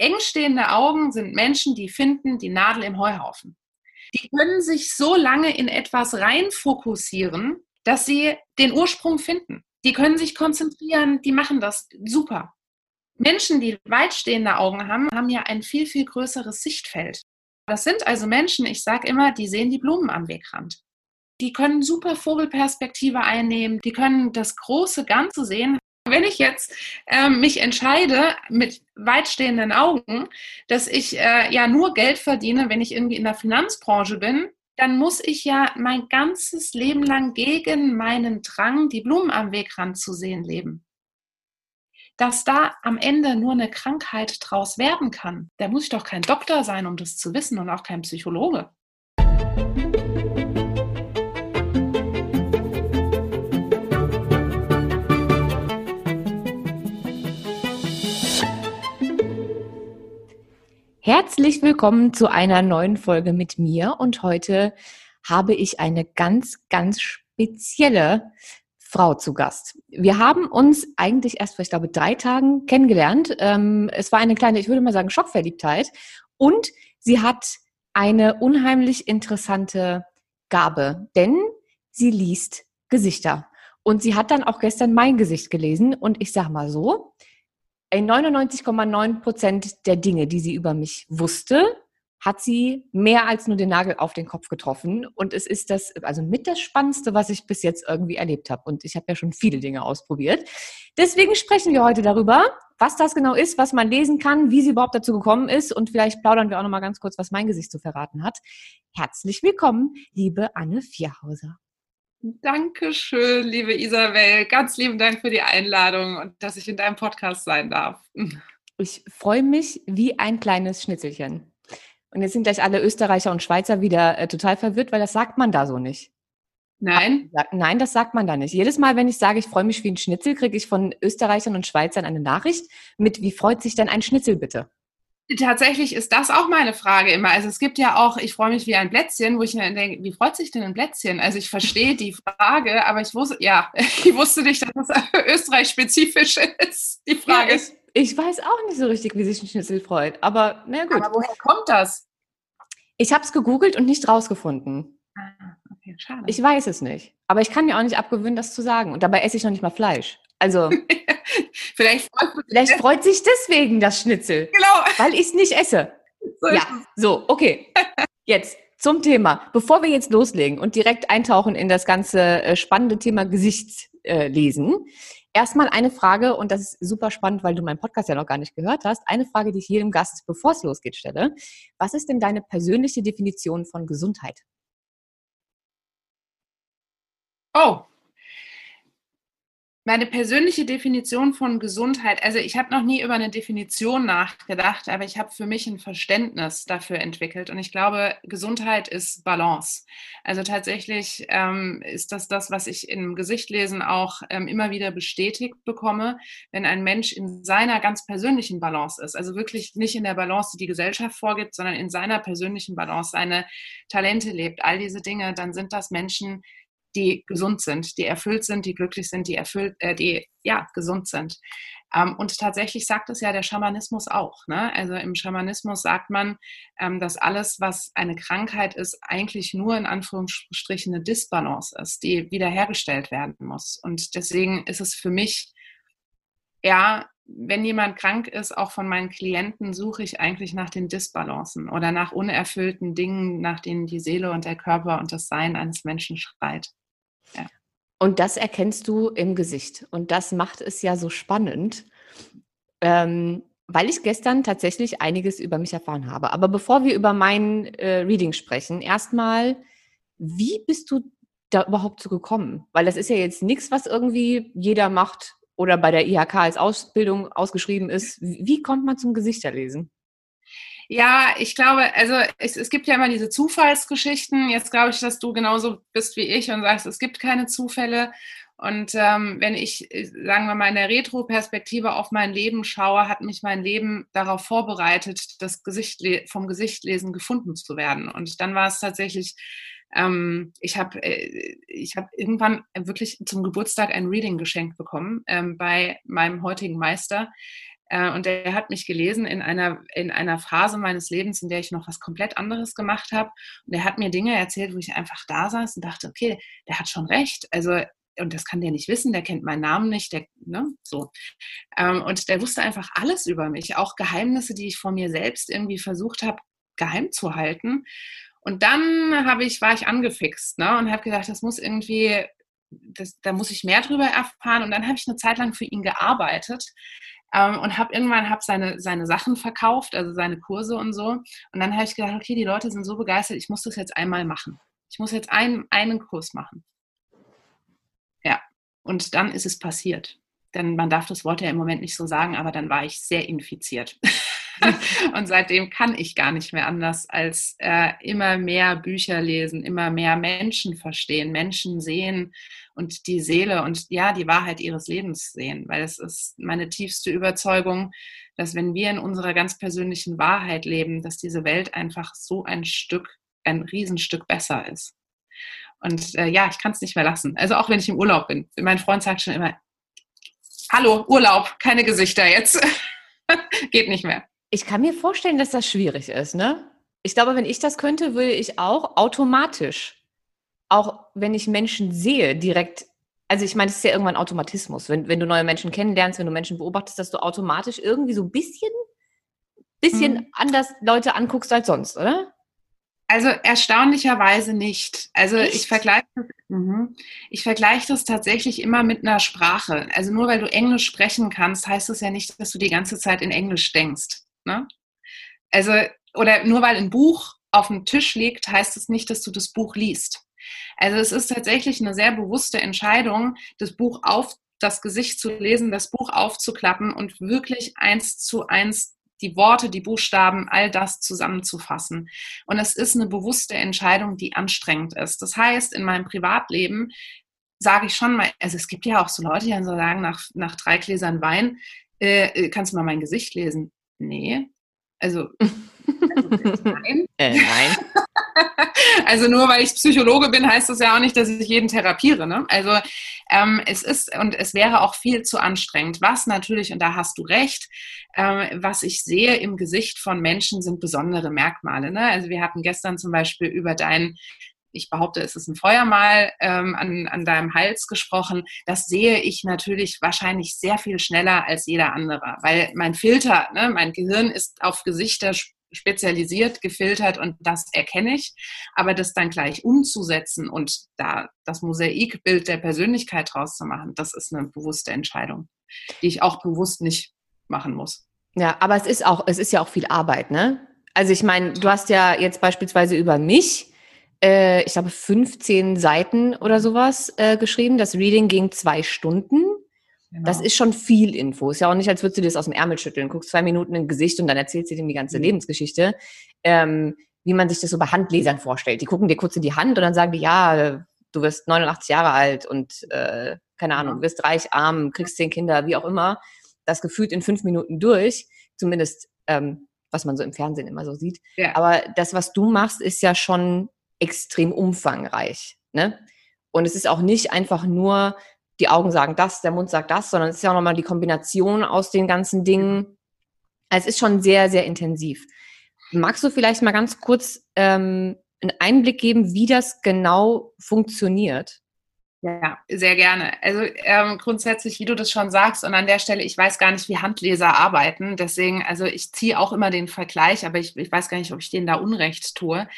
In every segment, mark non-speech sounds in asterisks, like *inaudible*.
engstehende Augen sind Menschen, die finden die Nadel im Heuhaufen. Die können sich so lange in etwas reinfokussieren, dass sie den Ursprung finden. Die können sich konzentrieren, die machen das super. Menschen, die weitstehende Augen haben, haben ja ein viel, viel größeres Sichtfeld. Das sind also Menschen, ich sage immer, die sehen die Blumen am Wegrand. Die können super Vogelperspektive einnehmen, die können das große Ganze sehen. Wenn ich jetzt äh, mich entscheide mit weitstehenden Augen, dass ich äh, ja nur Geld verdiene, wenn ich irgendwie in der Finanzbranche bin, dann muss ich ja mein ganzes Leben lang gegen meinen Drang, die Blumen am Wegrand zu sehen, leben. Dass da am Ende nur eine Krankheit draus werden kann, da muss ich doch kein Doktor sein, um das zu wissen und auch kein Psychologe. Herzlich willkommen zu einer neuen Folge mit mir und heute habe ich eine ganz, ganz spezielle Frau zu Gast. Wir haben uns eigentlich erst vor, ich glaube, drei Tagen kennengelernt. Ähm, es war eine kleine, ich würde mal sagen, Schockverliebtheit und sie hat eine unheimlich interessante Gabe, denn sie liest Gesichter. Und sie hat dann auch gestern mein Gesicht gelesen und ich sage mal so, 99,9 Prozent der Dinge, die sie über mich wusste, hat sie mehr als nur den Nagel auf den Kopf getroffen. Und es ist das, also mit das Spannendste, was ich bis jetzt irgendwie erlebt habe. Und ich habe ja schon viele Dinge ausprobiert. Deswegen sprechen wir heute darüber, was das genau ist, was man lesen kann, wie sie überhaupt dazu gekommen ist. Und vielleicht plaudern wir auch noch mal ganz kurz, was mein Gesicht zu verraten hat. Herzlich willkommen, liebe Anne Vierhauser. Dankeschön, liebe Isabel. Ganz lieben Dank für die Einladung und dass ich in deinem Podcast sein darf. Ich freue mich wie ein kleines Schnitzelchen. Und jetzt sind gleich alle Österreicher und Schweizer wieder äh, total verwirrt, weil das sagt man da so nicht. Nein? Nein, das sagt man da nicht. Jedes Mal, wenn ich sage, ich freue mich wie ein Schnitzel, kriege ich von Österreichern und Schweizern eine Nachricht mit, wie freut sich denn ein Schnitzel bitte? Tatsächlich ist das auch meine Frage immer. Also es gibt ja auch, ich freue mich wie ein Plätzchen, wo ich mir denke, wie freut sich denn ein Plätzchen? Also ich verstehe die Frage, aber ich wusste, ja, *laughs* ich wusste nicht, dass das *laughs* Österreich-spezifisch ist, die Frage. Ja, ich, ich, weiß auch nicht so richtig, wie sich ein Schnitzel freut, aber na gut. Aber woher kommt das? Ich habe es gegoogelt und nicht rausgefunden. Ah, okay, schade. Ich weiß es nicht. Aber ich kann mir auch nicht abgewöhnen, das zu sagen. Und dabei esse ich noch nicht mal Fleisch. Also. *laughs* vielleicht, freut, vielleicht freut sich deswegen das Schnitzel. Genau. Weil ich es nicht esse. So ja, so, okay. *laughs* Jetzt zum Thema. Bevor wir jetzt loslegen und direkt eintauchen in das ganze äh, spannende Thema Gesichtslesen, äh, erstmal eine Frage, und das ist super spannend, weil du meinen Podcast ja noch gar nicht gehört hast. Eine Frage, die ich jedem Gast, bevor es losgeht, stelle. Was ist denn deine persönliche Definition von Gesundheit? Oh, meine persönliche Definition von Gesundheit, also ich habe noch nie über eine Definition nachgedacht, aber ich habe für mich ein Verständnis dafür entwickelt. Und ich glaube, Gesundheit ist Balance. Also tatsächlich ähm, ist das das, was ich im Gesichtlesen auch ähm, immer wieder bestätigt bekomme, wenn ein Mensch in seiner ganz persönlichen Balance ist. Also wirklich nicht in der Balance, die die Gesellschaft vorgibt, sondern in seiner persönlichen Balance seine Talente lebt, all diese Dinge, dann sind das Menschen, die gesund sind, die erfüllt sind, die glücklich sind, die erfüllt, äh, die ja gesund sind. Ähm, und tatsächlich sagt es ja der Schamanismus auch. Ne? Also im Schamanismus sagt man, ähm, dass alles, was eine Krankheit ist, eigentlich nur in Anführungsstrichen eine Disbalance ist, die wiederhergestellt werden muss. Und deswegen ist es für mich ja wenn jemand krank ist, auch von meinen Klienten, suche ich eigentlich nach den Disbalancen oder nach unerfüllten Dingen, nach denen die Seele und der Körper und das Sein eines Menschen schreit. Und das erkennst du im Gesicht. Und das macht es ja so spannend, ähm, weil ich gestern tatsächlich einiges über mich erfahren habe. Aber bevor wir über mein äh, Reading sprechen, erstmal, wie bist du da überhaupt so gekommen? Weil das ist ja jetzt nichts, was irgendwie jeder macht oder bei der IHK als Ausbildung ausgeschrieben ist. Wie kommt man zum Gesichterlesen? Ja, ich glaube, also es, es, gibt ja immer diese Zufallsgeschichten. Jetzt glaube ich, dass du genauso bist wie ich und sagst, es gibt keine Zufälle. Und ähm, wenn ich, sagen wir mal, in der Retro-Perspektive auf mein Leben schaue, hat mich mein Leben darauf vorbereitet, das Gesicht vom Gesichtlesen gefunden zu werden. Und dann war es tatsächlich, ähm, ich habe äh, ich hab irgendwann wirklich zum Geburtstag ein Reading geschenkt bekommen ähm, bei meinem heutigen Meister Äh, und der hat mich gelesen in einer, in einer Phase meines Lebens, in der ich noch was komplett anderes gemacht habe. Und er hat mir Dinge erzählt, wo ich einfach da saß und dachte, okay, der hat schon recht. Also und das kann der nicht wissen, der kennt meinen Namen nicht, der, ne, so. Ähm, und der wusste einfach alles über mich, auch Geheimnisse, die ich vor mir selbst irgendwie versucht habe, geheim zu halten. Und dann habe ich, war ich angefixt ne, und habe gedacht, das muss irgendwie, das, da muss ich mehr drüber erfahren. Und dann habe ich eine Zeit lang für ihn gearbeitet ähm, und habe irgendwann hab seine, seine Sachen verkauft, also seine Kurse und so. Und dann habe ich gedacht, okay, die Leute sind so begeistert, ich muss das jetzt einmal machen. Ich muss jetzt einen, einen Kurs machen. Ja, und dann ist es passiert. Denn man darf das Wort ja im Moment nicht so sagen, aber dann war ich sehr infiziert. *laughs* *laughs* und seitdem kann ich gar nicht mehr anders, als äh, immer mehr Bücher lesen, immer mehr Menschen verstehen, Menschen sehen und die Seele und ja, die Wahrheit ihres Lebens sehen. Weil es ist meine tiefste Überzeugung, dass wenn wir in unserer ganz persönlichen Wahrheit leben, dass diese Welt einfach so ein Stück, ein Riesenstück besser ist. Und äh, ja, ich kann es nicht mehr lassen. Also auch wenn ich im Urlaub bin. Mein Freund sagt schon immer, hallo, Urlaub, keine Gesichter jetzt. *laughs* Geht nicht mehr. Ich kann mir vorstellen, dass das schwierig ist, ne? Ich glaube, wenn ich das könnte, würde ich auch automatisch, auch wenn ich Menschen sehe, direkt, also ich meine, es ist ja irgendwann Automatismus, wenn, wenn du neue Menschen kennenlernst, wenn du Menschen beobachtest, dass du automatisch irgendwie so ein bisschen, bisschen mhm. anders Leute anguckst als sonst, oder? Also erstaunlicherweise nicht. Also Echt? ich vergleiche das, mhm. ich vergleiche das tatsächlich immer mit einer Sprache. Also nur weil du Englisch sprechen kannst, heißt das ja nicht, dass du die ganze Zeit in Englisch denkst. Ne? Also oder nur weil ein Buch auf dem Tisch liegt, heißt es das nicht, dass du das Buch liest. Also es ist tatsächlich eine sehr bewusste Entscheidung, das Buch auf das Gesicht zu lesen, das Buch aufzuklappen und wirklich eins zu eins die Worte, die Buchstaben, all das zusammenzufassen. Und es ist eine bewusste Entscheidung, die anstrengend ist. Das heißt, in meinem Privatleben sage ich schon mal, also es gibt ja auch so Leute, die dann so sagen, nach, nach drei Gläsern Wein, äh, äh kannst du mal mein Gesicht lesen? Nee. Also, *laughs* also nein. Äh, nein. *laughs* also nur weil ich Psychologe bin, heißt das ja auch nicht, dass ich jeden therapiere. Ne? Also ähm, es ist und es wäre auch viel zu anstrengend. Was natürlich, und da hast du recht, ähm, was ich sehe im Gesicht von Menschen sind besondere Merkmale. Ne? Also wir hatten gestern zum Beispiel über dein ich behaupte, es ist ein Feuermal ähm, an, an deinem Hals gesprochen, das sehe ich natürlich wahrscheinlich sehr viel schneller als jeder andere, weil mein Filter, ne, mein Gehirn ist auf Gesichter spezialisiert, gefiltert und das erkenne ich. Aber das dann gleich umzusetzen und da das Mosaikbild der Persönlichkeit draus zu machen, das ist eine bewusste Entscheidung, die ich auch bewusst nicht machen muss. Ja, aber es ist auch, es ist ja auch viel Arbeit, ne? Also ich meine, du hast ja jetzt beispielsweise über mich, äh, ich glaube 15 Seiten oder sowas äh, geschrieben. Das Reading ging zwei Stunden. Genau. Das ist schon viel Info. Ist ja auch nicht, als würdest du dir das aus dem Ärmel schütteln. Guckst zwei Minuten im Gesicht und dann erzählst du dir die ganze mhm. Lebensgeschichte. Ähm, wie man sich das so bei Handlesern vorstellt. Die gucken dir kurz in die Hand und dann sagen die, ja, du wirst 89 Jahre alt und äh, keine Ahnung, du wirst reich, arm, kriegst zehn Kinder, wie auch immer. Das gefühlt in fünf Minuten durch, zumindest ähm, was man so im Fernsehen immer so sieht. Ja. Aber das, was du machst, ist ja schon extrem umfangreich. Ne? Und es ist auch nicht einfach nur die Augen sagen das, der Mund sagt das, sondern es ist ja auch nochmal die Kombination aus den ganzen Dingen. Es ist schon sehr, sehr intensiv. Magst du vielleicht mal ganz kurz ähm, einen Einblick geben, wie das genau funktioniert? Ja, sehr gerne. Also ähm, grundsätzlich, wie du das schon sagst, und an der Stelle, ich weiß gar nicht, wie Handleser arbeiten. Deswegen, also ich ziehe auch immer den Vergleich, aber ich, ich weiß gar nicht, ob ich denen da Unrecht tue.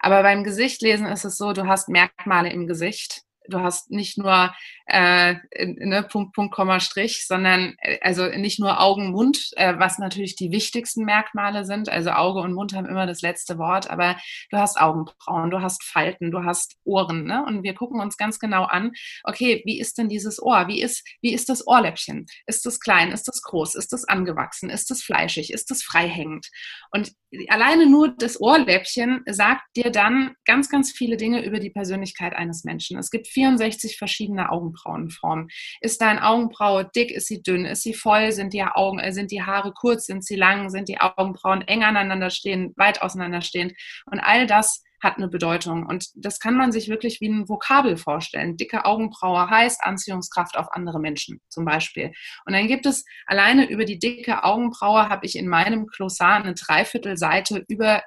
Aber beim Gesichtlesen ist es so, du hast Merkmale im Gesicht du hast nicht nur äh, ne, Punkt, Punkt, Komma, Strich, sondern äh, also nicht nur Augen, Mund, äh, was natürlich die wichtigsten Merkmale sind. Also Auge und Mund haben immer das letzte Wort, aber du hast Augenbrauen, du hast Falten, du hast Ohren. Ne? Und wir gucken uns ganz genau an, okay, wie ist denn dieses Ohr? Wie ist, wie ist das Ohrläppchen? Ist das klein? Ist das groß? Ist das angewachsen? Ist das fleischig? Ist das freihängend? Und alleine nur das Ohrläppchen sagt dir dann ganz, ganz viele Dinge über die Persönlichkeit eines Menschen. Es gibt 64 verschiedene Augenbrauenformen. Ist deine Augenbraue dick? Ist sie dünn? Ist sie voll? Sind die Augen, äh, sind die Haare kurz? Sind sie lang? Sind die Augenbrauen eng aneinander stehen, weit auseinander stehend? Und all das hat eine Bedeutung. Und das kann man sich wirklich wie ein Vokabel vorstellen. Dicke Augenbraue heißt Anziehungskraft auf andere Menschen zum Beispiel. Und dann gibt es alleine über die dicke Augenbraue habe ich in meinem Glossar eine Dreiviertelseite über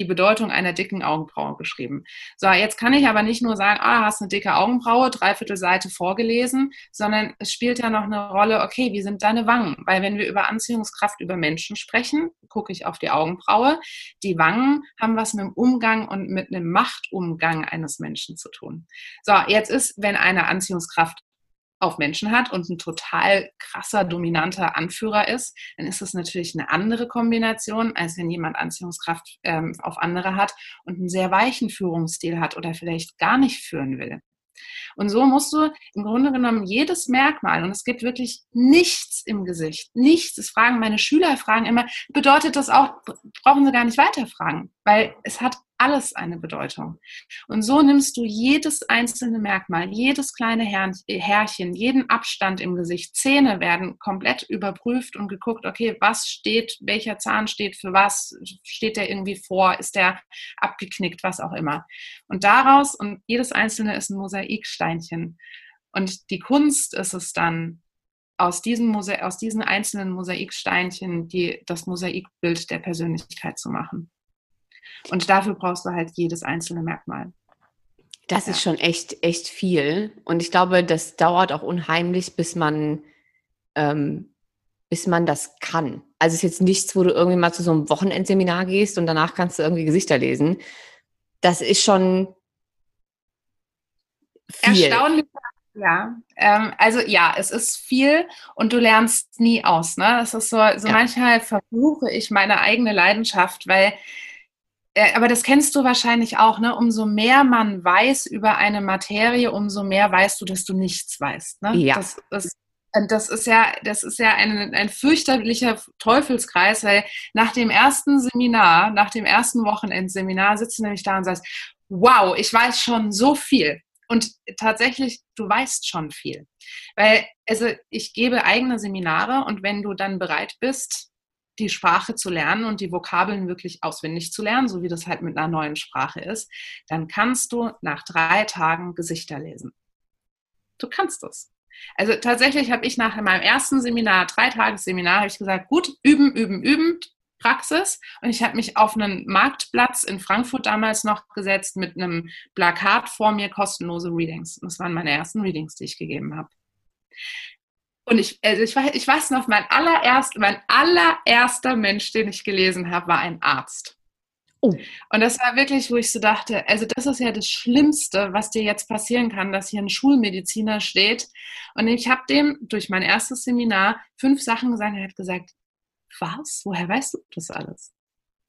die Bedeutung einer dicken Augenbraue geschrieben. So, jetzt kann ich aber nicht nur sagen, ah, hast eine dicke Augenbraue, dreiviertel Seite vorgelesen, sondern es spielt ja noch eine Rolle, okay, wie sind deine Wangen? Weil wenn wir über Anziehungskraft über Menschen sprechen, gucke ich auf die Augenbraue. Die Wangen haben was mit dem Umgang und mit einem Machtumgang eines Menschen zu tun. So, jetzt ist, wenn eine Anziehungskraft auf Menschen hat und ein total krasser, dominanter Anführer ist, dann ist das natürlich eine andere Kombination, als wenn jemand Anziehungskraft ähm, auf andere hat und einen sehr weichen Führungsstil hat oder vielleicht gar nicht führen will. Und so musst du im Grunde genommen jedes Merkmal, und es gibt wirklich nichts im Gesicht, nichts. Es fragen meine Schüler, fragen immer, bedeutet das auch, brauchen sie gar nicht weiterfragen, weil es hat alles eine Bedeutung. Und so nimmst du jedes einzelne Merkmal, jedes kleine Härchen, jeden Abstand im Gesicht, Zähne werden komplett überprüft und geguckt, okay, was steht, welcher Zahn steht für was, steht der irgendwie vor, ist der abgeknickt, was auch immer. Und daraus, und jedes einzelne ist ein Mosaiksteinchen. Und die Kunst ist es dann, aus diesen, Mose aus diesen einzelnen Mosaiksteinchen die, das Mosaikbild der Persönlichkeit zu machen. Und dafür brauchst du halt jedes einzelne Merkmal. Das ja. ist schon echt, echt viel. Und ich glaube, das dauert auch unheimlich, bis man, ähm, bis man das kann. Also es ist jetzt nichts, wo du irgendwie mal zu so einem Wochenendseminar gehst und danach kannst du irgendwie Gesichter lesen. Das ist schon viel. Erstaunlich. Ja, ähm, also ja, es ist viel und du lernst nie aus. Ne? Das ist so, so ja. manchmal versuche ich meine eigene Leidenschaft, weil aber das kennst du wahrscheinlich auch, ne? Umso mehr man weiß über eine Materie, umso mehr weißt du, dass du nichts weißt. Ne? Ja. Das, das, das ist ja, das ist ja ein, ein fürchterlicher Teufelskreis, weil nach dem ersten Seminar, nach dem ersten Wochenendseminar sitzt du nämlich da und sagst, wow, ich weiß schon so viel. Und tatsächlich, du weißt schon viel. Weil, also ich gebe eigene Seminare und wenn du dann bereit bist, die Sprache zu lernen und die Vokabeln wirklich auswendig zu lernen, so wie das halt mit einer neuen Sprache ist, dann kannst du nach drei Tagen Gesichter lesen. Du kannst es. Also tatsächlich habe ich nach meinem ersten Seminar, drei Tagesseminar, habe ich gesagt, gut, üben, üben, üben, Praxis. Und ich habe mich auf einen Marktplatz in Frankfurt damals noch gesetzt mit einem Plakat vor mir, kostenlose Readings. das waren meine ersten Readings, die ich gegeben habe. Und ich, also ich, ich weiß noch, mein allererster, mein allererster Mensch, den ich gelesen habe, war ein Arzt. Oh. Und das war wirklich, wo ich so dachte, also das ist ja das Schlimmste, was dir jetzt passieren kann, dass hier ein Schulmediziner steht. Und ich habe dem durch mein erstes Seminar fünf Sachen gesagt. Er hat gesagt, was? Woher weißt du das alles?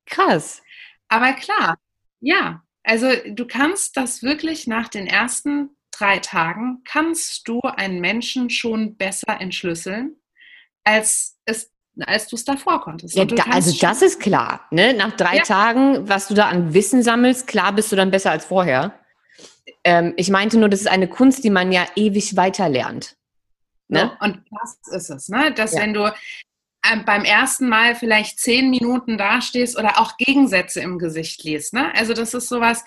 Krass. Aber klar, ja. Also du kannst das wirklich nach den ersten drei Tagen kannst du einen Menschen schon besser entschlüsseln, als es als du es davor konntest. Ja, da, also das ist klar. Ne? Nach drei ja. Tagen, was du da an Wissen sammelst, klar bist du dann besser als vorher. Ähm, ich meinte nur, das ist eine Kunst, die man ja ewig weiter lernt. Ne? Ja, und das ist es, ne? dass ja. wenn du ähm, beim ersten Mal vielleicht zehn Minuten dastehst oder auch Gegensätze im Gesicht liest. Ne? Also das ist sowas,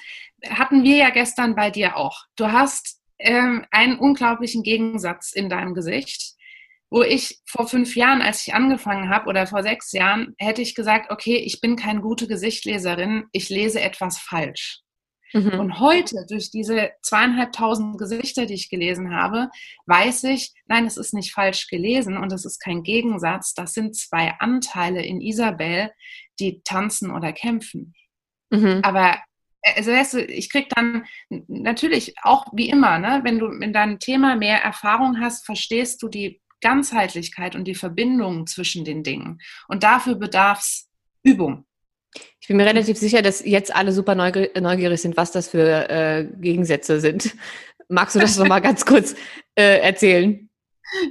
hatten wir ja gestern bei dir auch. Du hast ähm, einen unglaublichen Gegensatz in deinem Gesicht, wo ich vor fünf Jahren, als ich angefangen habe, oder vor sechs Jahren, hätte ich gesagt, okay, ich bin keine gute Gesichtleserin, ich lese etwas falsch. Mhm. Und heute, durch diese zweieinhalbtausend Gesichter, die ich gelesen habe, weiß ich, nein, es ist nicht falsch gelesen und es ist kein Gegensatz. Das sind zwei Anteile in Isabel, die tanzen oder kämpfen. Mhm. Aber also weißt du, ich krieg dann natürlich auch wie immer, ne, wenn du in deinem Thema mehr Erfahrung hast, verstehst du die Ganzheitlichkeit und die Verbindung zwischen den Dingen. Und dafür bedarf es Übung. Ich bin mir relativ sicher, dass jetzt alle super neugierig sind, was das für äh, Gegensätze sind. Magst du das nochmal ganz *laughs* kurz äh, erzählen?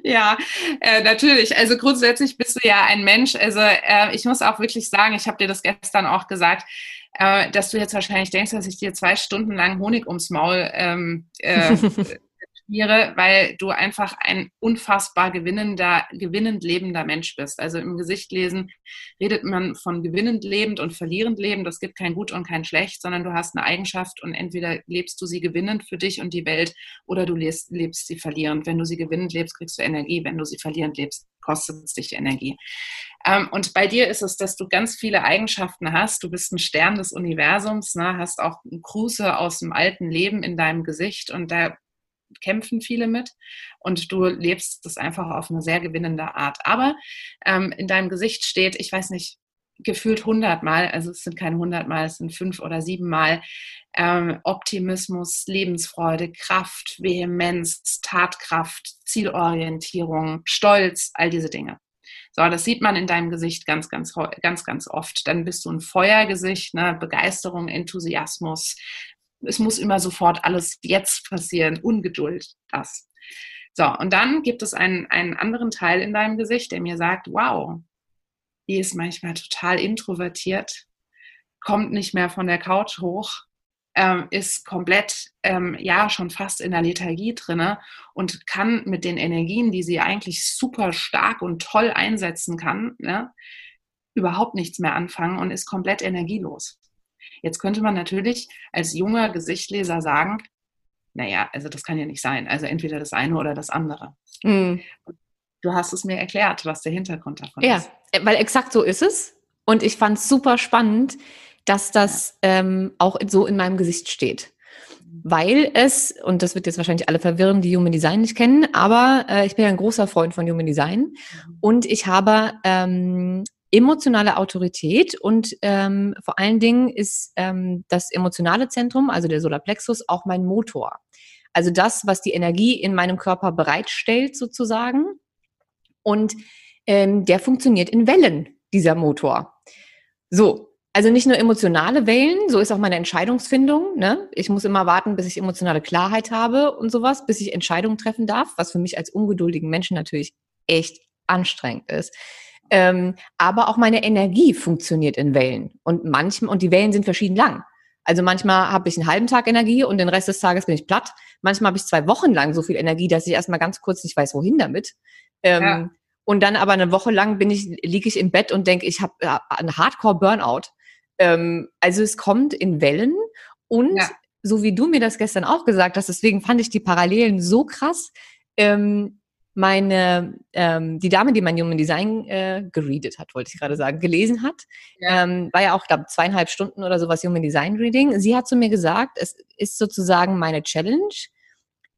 Ja, äh, natürlich. Also grundsätzlich bist du ja ein Mensch. Also äh, ich muss auch wirklich sagen, ich habe dir das gestern auch gesagt, äh, dass du jetzt wahrscheinlich denkst, dass ich dir zwei Stunden lang Honig ums Maul ähm, äh, *laughs* gratuliere, weil du einfach ein unfassbar gewinnender, gewinnend lebender Mensch bist. Also im Gesicht lesen redet man von gewinnend lebend und verlierend lebend. Es gibt kein Gut und kein Schlecht, sondern du hast eine Eigenschaft und entweder lebst du sie gewinnend für dich und die Welt oder du lebst, lebst sie verlierend. Wenn du sie gewinnend lebst, kriegst du Energie. Wenn du sie verlierend lebst, kostet es dich Energie. Ähm, und bei dir ist es, dass du ganz viele Eigenschaften hast. Du bist ein Stern des Universums, ne? hast auch Grüße aus dem alten Leben in deinem Gesicht und da kämpfen viele mit und du lebst das einfach auf eine sehr gewinnende Art. Aber ähm, in deinem Gesicht steht, ich weiß nicht, gefühlt hundertmal, also es sind keine hundertmal, es sind fünf oder sieben Mal ähm, Optimismus, Lebensfreude, Kraft, Vehemenz, Tatkraft, Zielorientierung, Stolz, all diese Dinge. So, das sieht man in deinem Gesicht ganz, ganz, ganz, ganz oft. Dann bist du ein Feuergesicht, ne? Begeisterung, Enthusiasmus. Es muss immer sofort alles jetzt passieren, Ungeduld, das. So, und dann gibt es einen, einen anderen Teil in deinem Gesicht, der mir sagt, wow, die ist manchmal total introvertiert, kommt nicht mehr von der Couch hoch, ähm, ist komplett, ähm, ja, schon fast in der Lethargie drinne und kann mit den Energien, die sie eigentlich super stark und toll einsetzen kann, ne, überhaupt nichts mehr anfangen und ist komplett energielos. Jetzt könnte man natürlich als junger Gesichtleser sagen, naja, also das kann ja nicht sein. Also entweder das eine oder das andere. Mhm. Du hast es mir erklärt, was der Hintergrund davon ja, ist. Ja, weil exakt so ist es. Und ich fand es super spannend, dass das ähm, auch so in meinem Gesicht steht. Weil es, und das wird jetzt wahrscheinlich alle verwirren, die Human Design nicht kennen, aber äh, ich bin ja ein großer Freund von Human Design mhm. und ich habe ähm, emotionale Autorität und ähm, vor allen Dingen ist ähm, das emotionale Zentrum, also der Solarplexus, auch mein Motor. Also das, was die Energie in meinem Körper bereitstellt sozusagen. Und ähm, der funktioniert in Wellen, dieser Motor. So, also nicht nur emotionale Wellen, so ist auch meine Entscheidungsfindung. Ne? Ich muss immer warten, bis ich emotionale Klarheit habe und sowas, bis ich Entscheidungen treffen darf, was für mich als ungeduldigen Menschen natürlich echt anstrengend ist. Ähm, aber auch meine Energie funktioniert in Wellen und manchmal und die Wellen sind verschieden lang. Also manchmal habe ich einen halben Tag Energie und den Rest des Tages bin ich platt. Manchmal habe ich zwei Wochen lang so viel Energie, dass ich erstmal ganz kurz nicht weiß, wohin damit. Ähm, ja. Und dann aber eine Woche lang bin ich, liege ich im Bett und denke, ich habe äh, einen Hardcore-Burnout. Ähm, also es kommt in Wellen und ja. so wie du mir das gestern auch gesagt hast, deswegen fand ich die Parallelen so krass. Ähm, meine, ähm, die Dame, die mein Human Design äh, geredet hat, wollte ich gerade sagen, gelesen hat, ja. ähm, war ja auch, glaube zweieinhalb Stunden oder sowas Human Design Reading. Sie hat zu mir gesagt, es ist sozusagen meine Challenge,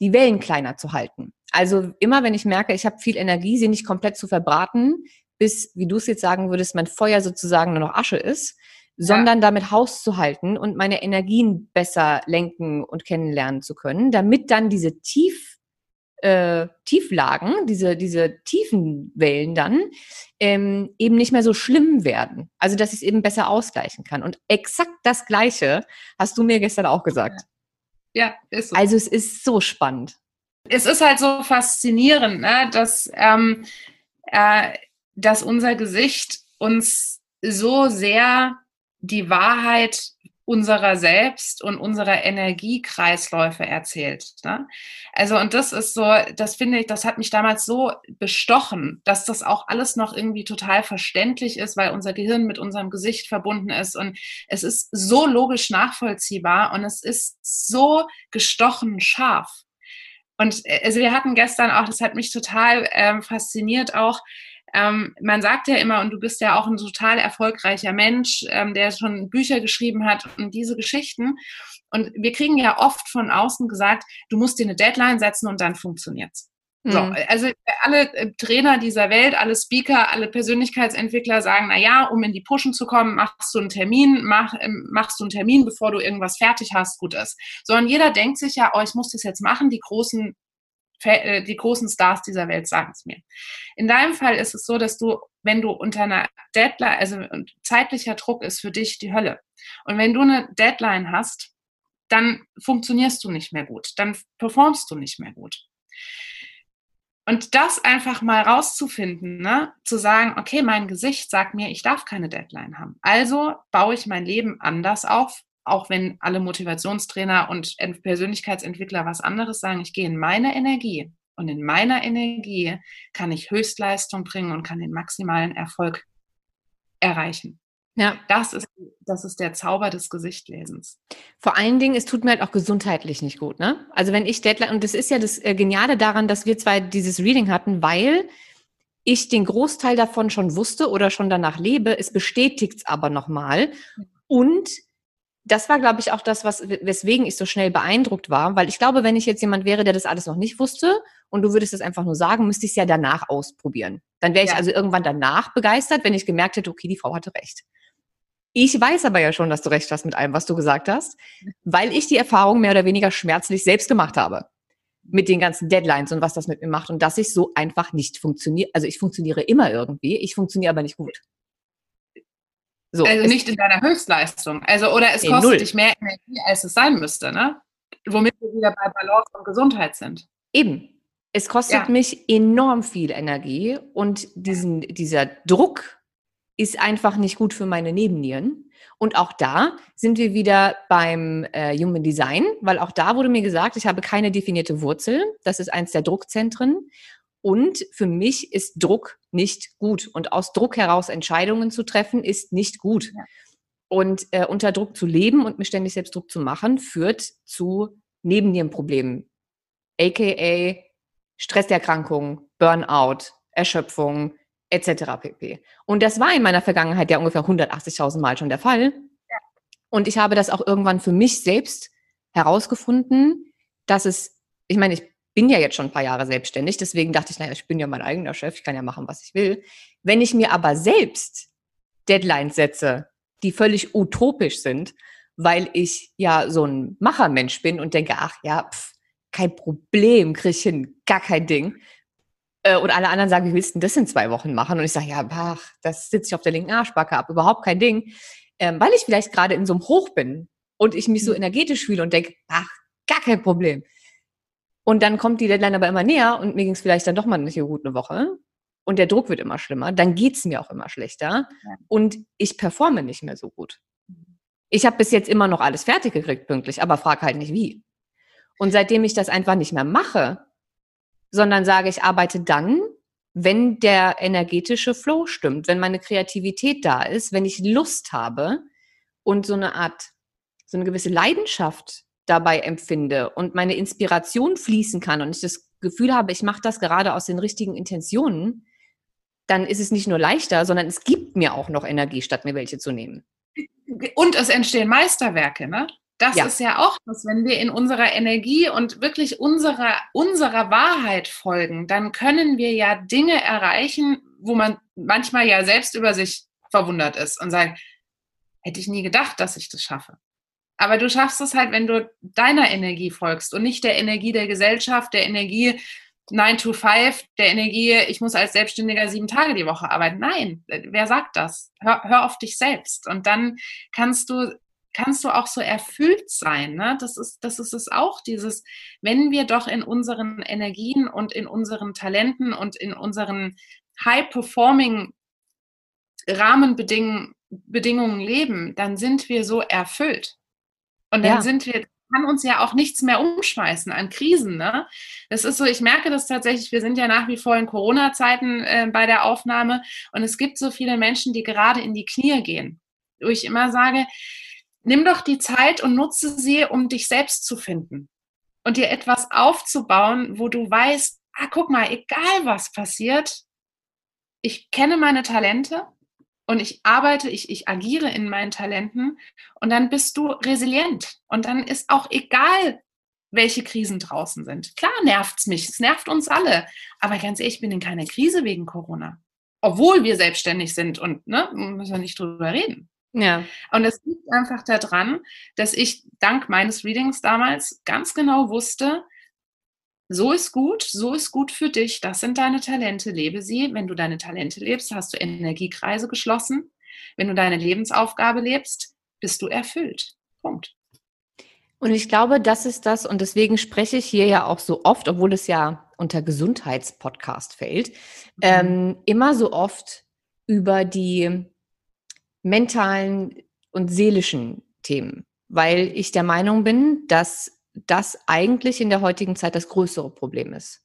die Wellen kleiner zu halten. Also immer, wenn ich merke, ich habe viel Energie, sie nicht komplett zu verbraten, bis, wie du es jetzt sagen würdest, mein Feuer sozusagen nur noch Asche ist, sondern ja. damit Haus zu halten und meine Energien besser lenken und kennenlernen zu können, damit dann diese Tief, äh, Tieflagen, diese, diese tiefen Wellen dann ähm, eben nicht mehr so schlimm werden. Also dass ich es eben besser ausgleichen kann. Und exakt das Gleiche hast du mir gestern auch gesagt. Ja, ist so. Also es ist so spannend. Es ist halt so faszinierend, ne, dass, ähm, äh, dass unser Gesicht uns so sehr die Wahrheit unserer selbst und unserer Energiekreisläufe erzählt. Ne? Also, und das ist so, das finde ich, das hat mich damals so bestochen, dass das auch alles noch irgendwie total verständlich ist, weil unser Gehirn mit unserem Gesicht verbunden ist und es ist so logisch nachvollziehbar und es ist so gestochen scharf. Und äh, also wir hatten gestern auch, das hat mich total ähm, fasziniert auch, ähm, man sagt ja immer, und du bist ja auch ein total erfolgreicher Mensch, ähm, der schon Bücher geschrieben hat und diese Geschichten. Und wir kriegen ja oft von außen gesagt, du musst dir eine Deadline setzen und dann funktioniert's. So, mhm. also alle äh, Trainer dieser Welt, alle Speaker, alle Persönlichkeitsentwickler sagen, na ja, um in die Pushen zu kommen, machst du einen Termin, mach, ähm, machst du einen Termin, bevor du irgendwas fertig hast, gut ist. Sondern jeder denkt sich ja, oh, ich muss das jetzt machen, die großen die großen Stars dieser Welt sagen es mir. In deinem Fall ist es so, dass du, wenn du unter einer Deadline, also zeitlicher Druck ist für dich die Hölle. Und wenn du eine Deadline hast, dann funktionierst du nicht mehr gut, dann performst du nicht mehr gut. Und das einfach mal rauszufinden, ne? zu sagen, okay, mein Gesicht sagt mir, ich darf keine Deadline haben. Also baue ich mein Leben anders auf, auch wenn alle Motivationstrainer und Persönlichkeitsentwickler was anderes sagen, ich gehe in meine Energie. Und in meiner Energie kann ich Höchstleistung bringen und kann den maximalen Erfolg erreichen. Ja. Das ist, das ist der Zauber des Gesichtlesens. Vor allen Dingen, es tut mir halt auch gesundheitlich nicht gut, ne? Also wenn ich Deadline, und das ist ja das äh, Geniale daran, dass wir zwei dieses Reading hatten, weil ich den Großteil davon schon wusste oder schon danach lebe, es bestätigt es aber nochmal. Und das war, glaube ich, auch das, was, weswegen ich so schnell beeindruckt war, weil ich glaube, wenn ich jetzt jemand wäre, der das alles noch nicht wusste und du würdest es einfach nur sagen, müsste ich es ja danach ausprobieren. Dann wäre ich ja. also irgendwann danach begeistert, wenn ich gemerkt hätte, okay, die Frau hatte recht. Ich weiß aber ja schon, dass du recht hast mit allem, was du gesagt hast, weil ich die Erfahrung mehr oder weniger schmerzlich selbst gemacht habe. Mit den ganzen Deadlines und was das mit mir macht und dass ich so einfach nicht funktioniere. Also ich funktioniere immer irgendwie, ich funktioniere aber nicht gut. So, also nicht in deiner Höchstleistung. Also, oder es nee, kostet null. dich mehr Energie, als es sein müsste, ne? Womit wir wieder bei Balance und Gesundheit sind. Eben. Es kostet ja. mich enorm viel Energie und diesen, dieser Druck ist einfach nicht gut für meine Nebennieren. Und auch da sind wir wieder beim äh, Human Design, weil auch da wurde mir gesagt, ich habe keine definierte Wurzel. Das ist eins der Druckzentren. Und für mich ist Druck nicht gut. Und aus Druck heraus Entscheidungen zu treffen, ist nicht gut. Ja. Und äh, unter Druck zu leben und mir ständig selbst Druck zu machen, führt zu Nebennierenproblemen. AKA Stresserkrankungen, Burnout, Erschöpfung, etc. pp. Und das war in meiner Vergangenheit ja ungefähr 180.000 Mal schon der Fall. Ja. Und ich habe das auch irgendwann für mich selbst herausgefunden, dass es, ich meine, ich bin ja jetzt schon ein paar Jahre selbstständig, deswegen dachte ich, naja, ich bin ja mein eigener Chef, ich kann ja machen, was ich will. Wenn ich mir aber selbst Deadlines setze, die völlig utopisch sind, weil ich ja so ein Machermensch bin und denke, ach ja, pff, kein Problem, kriege ich hin, gar kein Ding. Äh, und alle anderen sagen, wie willst du denn das in zwei Wochen machen? Und ich sage, ja, ach, das sitze ich auf der linken Arschbacke ab, überhaupt kein Ding. Ähm, weil ich vielleicht gerade in so einem Hoch bin und ich mich so mhm. energetisch fühle und denke, ach, gar kein Problem. Und dann kommt die Deadline aber immer näher und mir ging es vielleicht dann doch mal nicht so gut eine Woche. Und der Druck wird immer schlimmer. Dann geht es mir auch immer schlechter. Ja. Und ich performe nicht mehr so gut. Ich habe bis jetzt immer noch alles fertig gekriegt, pünktlich, aber frag halt nicht wie. Und seitdem ich das einfach nicht mehr mache, sondern sage, ich arbeite dann, wenn der energetische Flow stimmt, wenn meine Kreativität da ist, wenn ich Lust habe und so eine Art, so eine gewisse Leidenschaft dabei empfinde und meine Inspiration fließen kann und ich das Gefühl habe, ich mache das gerade aus den richtigen Intentionen, dann ist es nicht nur leichter, sondern es gibt mir auch noch Energie, statt mir welche zu nehmen. Und es entstehen Meisterwerke, ne? Das ja. ist ja auch das, wenn wir in unserer Energie und wirklich unserer, unserer Wahrheit folgen, dann können wir ja Dinge erreichen, wo man manchmal ja selbst über sich verwundert ist und sagt, hätte ich nie gedacht, dass ich das schaffe. Aber du schaffst es halt, wenn du deiner Energie folgst und nicht der Energie der Gesellschaft, der Energie 9 to 5, der Energie, ich muss als Selbstständiger sieben Tage die Woche arbeiten. Nein, wer sagt das? Hör, hör auf dich selbst. Und dann kannst du kannst du auch so erfüllt sein. Ne? Das, ist, das ist es auch, dieses, wenn wir doch in unseren Energien und in unseren Talenten und in unseren High-Performing Rahmenbedingungen leben, dann sind wir so erfüllt. Und dann ja. sind wir, kann uns ja auch nichts mehr umschmeißen an Krisen. Ne? Das ist so, ich merke das tatsächlich, wir sind ja nach wie vor in Corona-Zeiten äh, bei der Aufnahme und es gibt so viele Menschen, die gerade in die Knie gehen. Wo ich immer sage, nimm doch die Zeit und nutze sie, um dich selbst zu finden und dir etwas aufzubauen, wo du weißt, ah, guck mal, egal was passiert, ich kenne meine Talente, und ich arbeite, ich, ich agiere in meinen Talenten und dann bist du resilient. Und dann ist auch egal, welche Krisen draußen sind. Klar nervt es mich, es nervt uns alle. Aber ganz ehrlich, ich bin in keiner Krise wegen Corona. Obwohl wir selbstständig sind und ne, müssen wir nicht drüber reden. Ja. Und es liegt einfach daran, dass ich dank meines Readings damals ganz genau wusste, so ist gut, so ist gut für dich, das sind deine Talente, lebe sie. Wenn du deine Talente lebst, hast du Energiekreise geschlossen. Wenn du deine Lebensaufgabe lebst, bist du erfüllt. Punkt. Und ich glaube, das ist das, und deswegen spreche ich hier ja auch so oft, obwohl es ja unter Gesundheitspodcast fällt, mhm. ähm, immer so oft über die mentalen und seelischen Themen weil ich der Meinung bin, dass das eigentlich in der heutigen Zeit das größere Problem ist.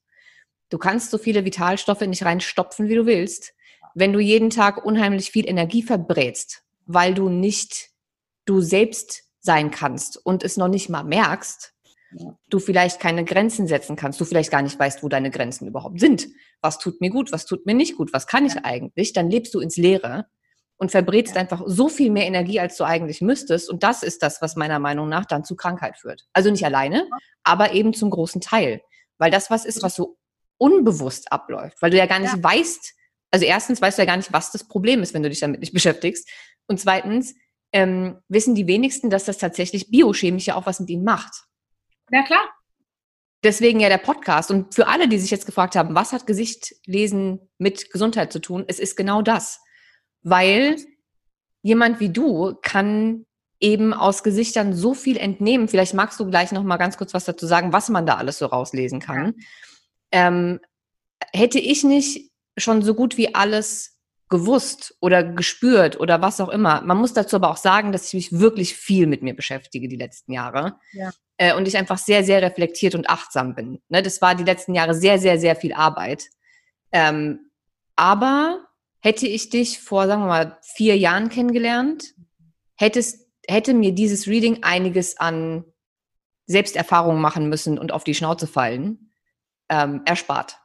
Du kannst so viele Vitalstoffe nicht reinstopfen, wie du willst. Wenn du jeden Tag unheimlich viel Energie verbrätst, weil du nicht du selbst sein kannst und es noch nicht mal merkst, du vielleicht keine Grenzen setzen kannst, du vielleicht gar nicht weißt, wo deine Grenzen überhaupt sind. Was tut mir gut, was tut mir nicht gut, was kann ich eigentlich? Dann lebst du ins Leere und verbrätst ja. einfach so viel mehr Energie, als du eigentlich müsstest. Und das ist das, was meiner Meinung nach dann zu Krankheit führt. Also nicht alleine, aber eben zum großen Teil. Weil das was ist, was so unbewusst abläuft, weil du ja gar nicht ja. weißt, also erstens weißt du ja gar nicht, was das Problem ist, wenn du dich damit nicht *laughs* beschäftigst. Und zweitens ähm, wissen die wenigsten, dass das tatsächlich biochemisch ja auch was mit ihnen macht. Na klar. Deswegen ja der Podcast. Und für alle, die sich jetzt gefragt haben, was hat Gesichtlesen mit Gesundheit zu tun, es ist genau das weil jemand wie du kann eben aus Gesichtern so viel entnehmen. Vielleicht magst du gleich noch mal ganz kurz was dazu sagen, was man da alles so rauslesen kann. Ähm, hätte ich nicht schon so gut wie alles gewusst oder gespürt oder was auch immer. Man muss dazu aber auch sagen, dass ich mich wirklich viel mit mir beschäftige die letzten Jahre. Ja. Äh, und ich einfach sehr, sehr reflektiert und achtsam bin. Ne, das war die letzten Jahre sehr, sehr, sehr viel Arbeit. Ähm, aber Hätte ich dich vor, sagen wir mal, vier Jahren kennengelernt, hättest, hätte mir dieses Reading einiges an Selbsterfahrungen machen müssen und auf die Schnauze fallen, ähm, erspart.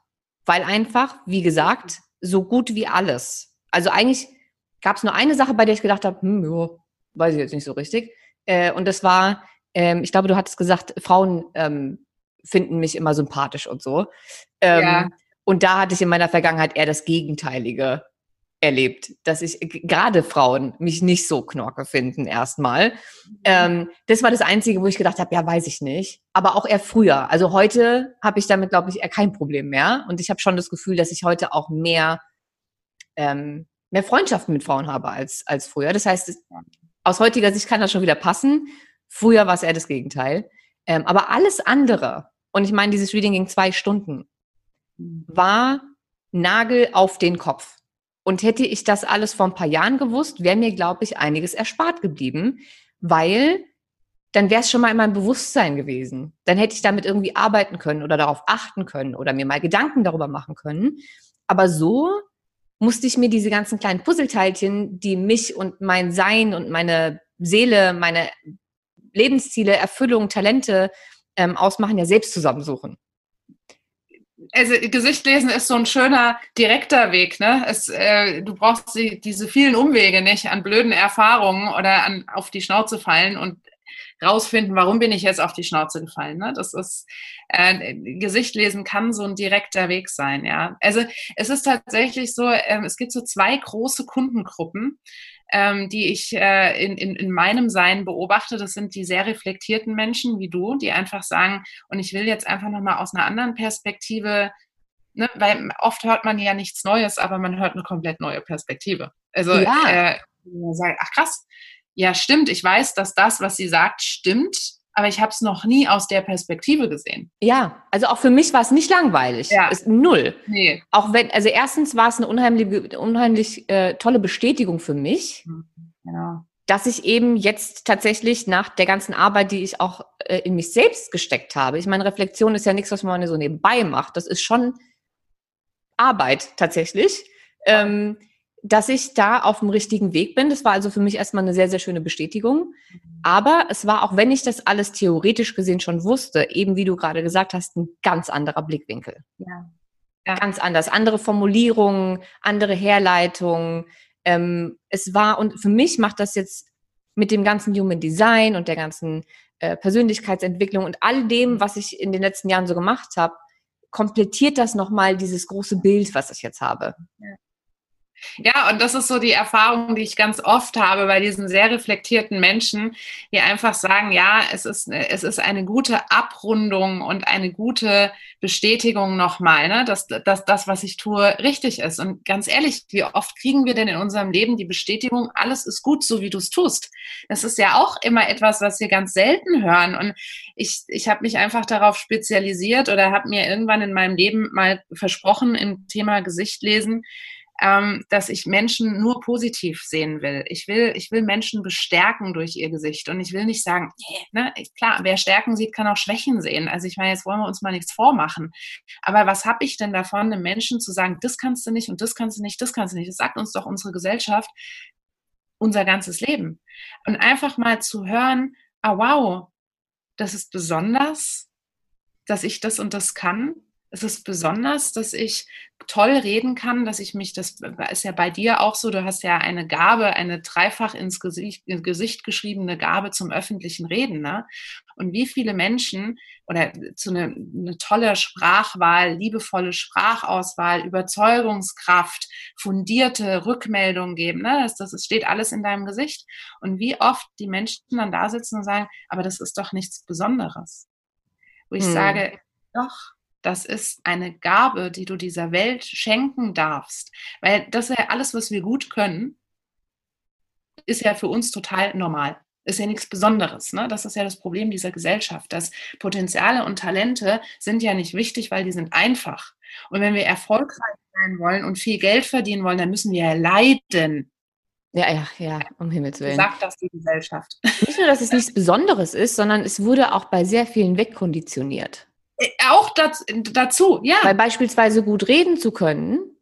Weil einfach, wie gesagt, so gut wie alles. Also eigentlich gab es nur eine Sache, bei der ich gedacht habe, hm, ja, weiß ich jetzt nicht so richtig. Äh, und das war, ähm, ich glaube, du hattest gesagt, Frauen ähm, finden mich immer sympathisch und so. Ähm, ja. Und da hatte ich in meiner Vergangenheit eher das Gegenteilige erlebt, dass ich gerade Frauen mich nicht so knorke finden erstmal. Mhm. Ähm, das war das Einzige, wo ich gedacht habe, ja, weiß ich nicht. Aber auch eher früher. Also heute habe ich damit, glaube ich, eher kein Problem mehr. Und ich habe schon das Gefühl, dass ich heute auch mehr, ähm, mehr Freundschaften mit Frauen habe als, als früher. Das heißt, aus heutiger Sicht kann das schon wieder passen. Früher war es eher das Gegenteil. Ähm, aber alles andere, und ich meine, dieses Reading ging zwei Stunden, mhm. war Nagel auf den Kopf. Und hätte ich das alles vor ein paar Jahren gewusst, wäre mir, glaube ich, einiges erspart geblieben, weil dann wäre es schon mal in meinem Bewusstsein gewesen. Dann hätte ich damit irgendwie arbeiten können oder darauf achten können oder mir mal Gedanken darüber machen können. Aber so musste ich mir diese ganzen kleinen Puzzleteilchen, die mich und mein Sein und meine Seele, meine Lebensziele, Erfüllung, Talente ähm, ausmachen, ja selbst zusammensuchen also Gesicht lesen ist so ein schöner direkter Weg. Ne? Es, äh, du brauchst die, diese vielen Umwege nicht an blöden Erfahrungen oder an auf die Schnauze fallen und rausfinden, warum bin ich jetzt auf die Schnauze gefallen. Ne? Das ist äh, Gesicht lesen kann so ein direkter Weg sein. Ja, also es ist tatsächlich so. Ähm, es gibt so zwei große Kundengruppen ähm, die ich äh, in, in, in meinem Sein beobachte. Das sind die sehr reflektierten Menschen wie du, die einfach sagen, und ich will jetzt einfach nochmal aus einer anderen Perspektive Ne, weil oft hört man ja nichts Neues, aber man hört eine komplett neue Perspektive. Also, ja. äh, ach krass, ja stimmt, ich weiß, dass das, was sie sagt, stimmt, aber ich habe es noch nie aus der Perspektive gesehen. Ja, also auch für mich war es nicht langweilig. Ja. Ist null. Nee. Auch wenn, also erstens war es eine unheimlich, unheimlich äh, tolle Bestätigung für mich. Ja. Dass ich eben jetzt tatsächlich nach der ganzen Arbeit, die ich auch äh, in mich selbst gesteckt habe, ich meine, Reflexion ist ja nichts, was man so nebenbei macht. Das ist schon Arbeit tatsächlich. Ähm, dass ich da auf dem richtigen Weg bin. Das war also für mich erstmal eine sehr, sehr schöne Bestätigung. Aber es war, auch wenn ich das alles theoretisch gesehen schon wusste, eben wie du gerade gesagt hast, ein ganz anderer Blickwinkel. Ja. ja. Ganz anders. Andere Formulierungen, andere Herleitungen. Ähm, es war, und für mich macht das jetzt mit dem ganzen Human Design und der ganzen äh, Persönlichkeitsentwicklung und all dem, was ich in den letzten Jahren so gemacht habe, komplettiert das nochmal dieses große Bild, was ich jetzt habe. Ja. Ja, und das ist so die Erfahrung, die ich ganz oft habe bei diesen sehr reflektierten Menschen, die einfach sagen, ja, es ist, es ist eine gute Abrundung und eine gute Bestätigung nochmal, ne, dass, dass das, was ich tue, richtig ist. Und ganz ehrlich, wie oft kriegen wir denn in unserem Leben die Bestätigung, alles ist gut, so wie du es tust? Das ist ja auch immer etwas, was wir ganz selten hören. Und ich, ich habe mich einfach darauf spezialisiert oder habe mir irgendwann in meinem Leben mal versprochen im Thema Gesicht lesen, ähm, dass ich Menschen nur positiv sehen will. Ich will, ich will Menschen bestärken durch ihr Gesicht und ich will nicht sagen, ne, klar, wer Stärken sieht, kann auch Schwächen sehen. Also ich meine, jetzt wollen wir uns mal nichts vormachen. Aber was habe ich denn davon, einem Menschen zu sagen, das kannst du nicht und das kannst du nicht, das kannst du nicht? Das sagt uns doch unsere Gesellschaft unser ganzes Leben. Und einfach mal zu hören, ah wow, das ist besonders, dass ich das und das kann es ist besonders, dass ich toll reden kann, dass ich mich, das ist ja bei dir auch so, du hast ja eine Gabe, eine dreifach ins Gesicht, ins Gesicht geschriebene Gabe zum öffentlichen Reden. Ne? Und wie viele Menschen oder zu eine, eine tolle Sprachwahl, liebevolle Sprachauswahl, Überzeugungskraft, fundierte Rückmeldungen geben, ne? das, das steht alles in deinem Gesicht. Und wie oft die Menschen dann da sitzen und sagen, aber das ist doch nichts Besonderes. Wo ich hm. sage, doch, das ist eine Gabe, die du dieser Welt schenken darfst. Weil das ist ja alles, was wir gut können, ist ja für uns total normal. Ist ja nichts Besonderes. Ne? Das ist ja das Problem dieser Gesellschaft. Dass Potenziale und Talente sind ja nicht wichtig, weil die sind einfach. Und wenn wir erfolgreich sein wollen und viel Geld verdienen wollen, dann müssen wir ja leiden. Ja, ja, ja, um Himmels Willen. Sagt das die Gesellschaft. Nicht nur, dass es nichts Besonderes ist, sondern es wurde auch bei sehr vielen wegkonditioniert. Äh, auch dazu, ja. Weil beispielsweise gut reden zu können,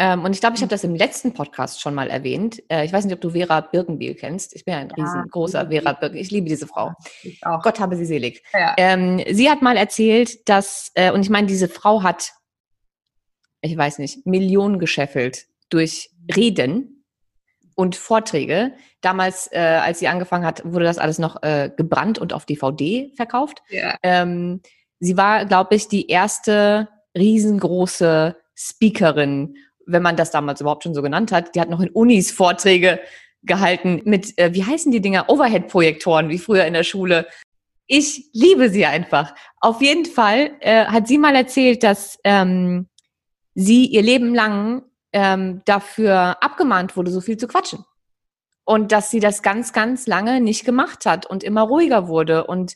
ähm, und ich glaube, ich habe das im letzten Podcast schon mal erwähnt. Äh, ich weiß nicht, ob du Vera Birkenbiel kennst. Ich bin ja ein ja, riesengroßer Vera Birkenbiel. Ich liebe diese Frau. Ich auch. Gott habe sie selig. Ja. Ähm, sie hat mal erzählt, dass, äh, und ich meine, diese Frau hat, ich weiß nicht, Millionen gescheffelt durch Reden und Vorträge. Damals, äh, als sie angefangen hat, wurde das alles noch äh, gebrannt und auf DVD verkauft. Ja. Ähm, sie war, glaube ich, die erste riesengroße Speakerin, wenn man das damals überhaupt schon so genannt hat. Die hat noch in Unis Vorträge gehalten mit, äh, wie heißen die Dinger, Overhead-Projektoren, wie früher in der Schule. Ich liebe sie einfach. Auf jeden Fall äh, hat sie mal erzählt, dass ähm, sie ihr Leben lang ähm, dafür abgemahnt wurde, so viel zu quatschen. Und dass sie das ganz, ganz lange nicht gemacht hat und immer ruhiger wurde. Und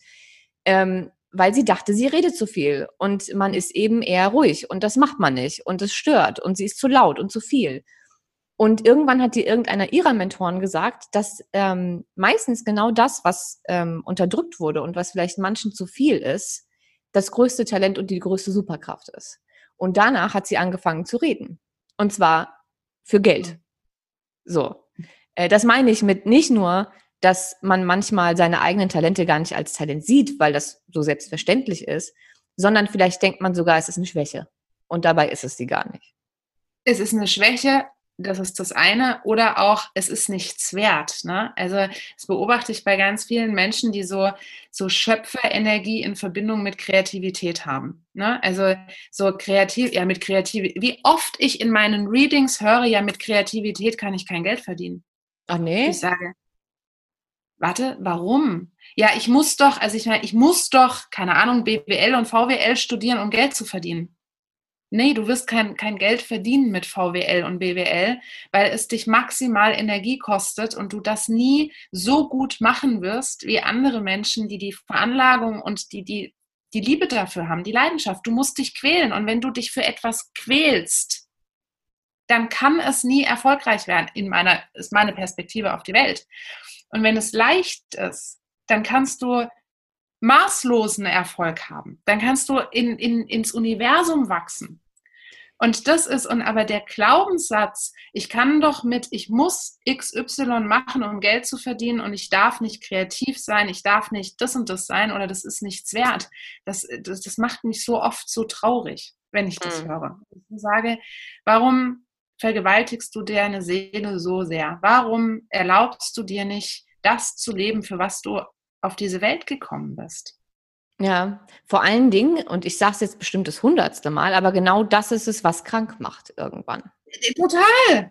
ähm, weil sie dachte, sie redet zu viel und man ist eben eher ruhig und das macht man nicht und es stört und sie ist zu laut und zu viel. Und irgendwann hat dir irgendeiner ihrer Mentoren gesagt, dass ähm, meistens genau das, was ähm, unterdrückt wurde und was vielleicht manchen zu viel ist, das größte Talent und die größte Superkraft ist. Und danach hat sie angefangen zu reden. Und zwar für Geld. So. Äh, das meine ich mit nicht nur, dass man manchmal seine eigenen Talente gar nicht als Talent sieht, weil das so selbstverständlich ist, sondern vielleicht denkt man sogar, es ist eine Schwäche. Und dabei ist es sie gar nicht. Es ist eine Schwäche, das ist das eine, oder auch, es ist nichts wert. Ne? Also das beobachte ich bei ganz vielen Menschen, die so, so Schöpferenergie in Verbindung mit Kreativität haben. Ne? Also so kreativ, ja, mit Kreativität. Wie oft ich in meinen Readings höre, ja, mit Kreativität kann ich kein Geld verdienen. Ach nee? Ich sage, warte, warum? Ja, ich muss doch, also ich meine, ich muss doch, keine Ahnung, BWL und VWL studieren, um Geld zu verdienen. Nee, du wirst kein, kein Geld verdienen mit VWL und BWL, weil es dich maximal Energie kostet und du das nie so gut machen wirst wie andere Menschen, die die Veranlagung und die, die, die Liebe dafür haben, die Leidenschaft. Du musst dich quälen und wenn du dich für etwas quälst, dann kann es nie erfolgreich werden, in meiner, ist meine Perspektive auf die Welt. Und wenn es leicht ist, dann kannst du maßlosen Erfolg haben. Dann kannst du in, in, ins Universum wachsen. Und das ist, und aber der Glaubenssatz, ich kann doch mit, ich muss XY machen, um Geld zu verdienen und ich darf nicht kreativ sein, ich darf nicht das und das sein oder das ist nichts wert. Das, das, das macht mich so oft so traurig, wenn ich das mhm. höre. Ich sage, warum vergewaltigst du deine Seele so sehr? Warum erlaubst du dir nicht, das zu leben, für was du auf diese Welt gekommen bist? Ja, vor allen Dingen, und ich sage es jetzt bestimmt das hundertste Mal, aber genau das ist es, was krank macht irgendwann. Total.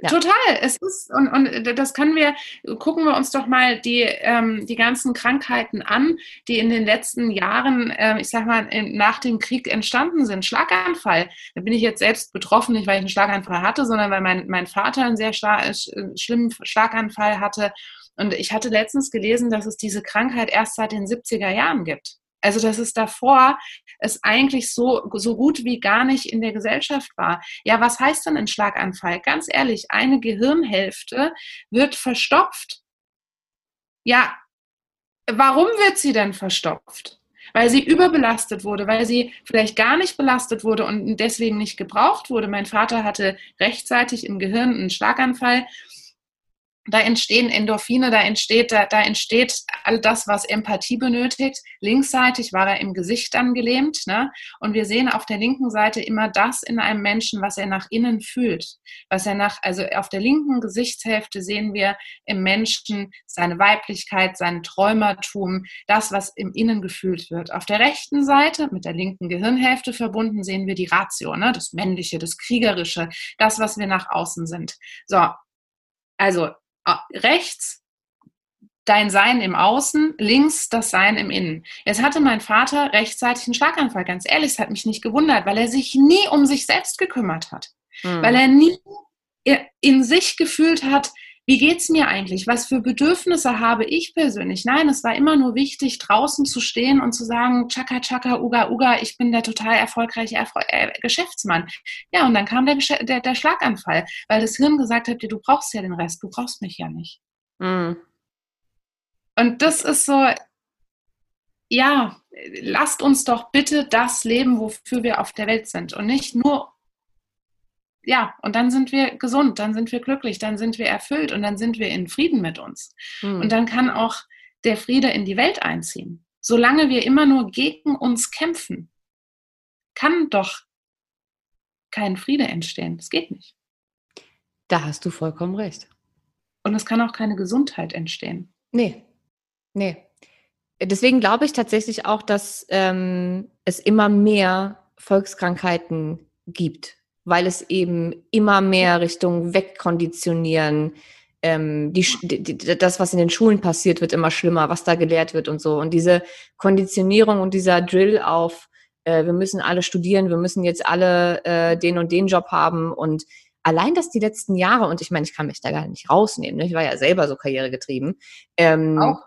Ja. Total. Es ist, und, und das können wir, gucken wir uns doch mal die, ähm, die ganzen Krankheiten an, die in den letzten Jahren, äh, ich sag mal, in, nach dem Krieg entstanden sind. Schlaganfall. Da bin ich jetzt selbst betroffen, nicht weil ich einen Schlaganfall hatte, sondern weil mein, mein Vater einen sehr schla äh, schlimmen Schlaganfall hatte. Und ich hatte letztens gelesen, dass es diese Krankheit erst seit den 70er Jahren gibt. Also dass es davor es eigentlich so, so gut wie gar nicht in der Gesellschaft war. Ja, was heißt denn ein Schlaganfall? Ganz ehrlich, eine Gehirnhälfte wird verstopft. Ja, warum wird sie denn verstopft? Weil sie überbelastet wurde, weil sie vielleicht gar nicht belastet wurde und deswegen nicht gebraucht wurde. Mein Vater hatte rechtzeitig im Gehirn einen Schlaganfall da entstehen Endorphine, da entsteht, da, da entsteht all das, was Empathie benötigt. Linksseitig war er im Gesicht dann gelähmt. Ne? Und wir sehen auf der linken Seite immer das in einem Menschen, was er nach innen fühlt. Was er nach, also auf der linken Gesichtshälfte sehen wir im Menschen seine Weiblichkeit, sein Träumertum, das, was im Innen gefühlt wird. Auf der rechten Seite, mit der linken Gehirnhälfte verbunden, sehen wir die Ratio, ne? das Männliche, das Kriegerische, das, was wir nach außen sind. So, also rechts dein Sein im Außen, links das Sein im Innen. Jetzt hatte mein Vater rechtzeitig einen Schlaganfall. Ganz ehrlich, es hat mich nicht gewundert, weil er sich nie um sich selbst gekümmert hat. Mhm. Weil er nie in sich gefühlt hat, wie geht's mir eigentlich? Was für Bedürfnisse habe ich persönlich? Nein, es war immer nur wichtig, draußen zu stehen und zu sagen, Chaka, Chaka, Uga, Uga, ich bin der total erfolgreiche Erfol äh, Geschäftsmann. Ja, und dann kam der, der, der, Schlaganfall, weil das Hirn gesagt hat, du brauchst ja den Rest, du brauchst mich ja nicht. Mhm. Und das ist so, ja, lasst uns doch bitte das leben, wofür wir auf der Welt sind und nicht nur ja, und dann sind wir gesund, dann sind wir glücklich, dann sind wir erfüllt und dann sind wir in Frieden mit uns. Mhm. Und dann kann auch der Friede in die Welt einziehen. Solange wir immer nur gegen uns kämpfen, kann doch kein Friede entstehen. Das geht nicht. Da hast du vollkommen recht. Und es kann auch keine Gesundheit entstehen. Nee, nee. Deswegen glaube ich tatsächlich auch, dass ähm, es immer mehr Volkskrankheiten gibt weil es eben immer mehr Richtung Wegkonditionieren, ähm, die, die, das, was in den Schulen passiert, wird immer schlimmer, was da gelehrt wird und so. Und diese Konditionierung und dieser Drill auf, äh, wir müssen alle studieren, wir müssen jetzt alle äh, den und den Job haben und allein das die letzten Jahre, und ich meine, ich kann mich da gar nicht rausnehmen, ne? ich war ja selber so karrieregetrieben, ähm, Auch.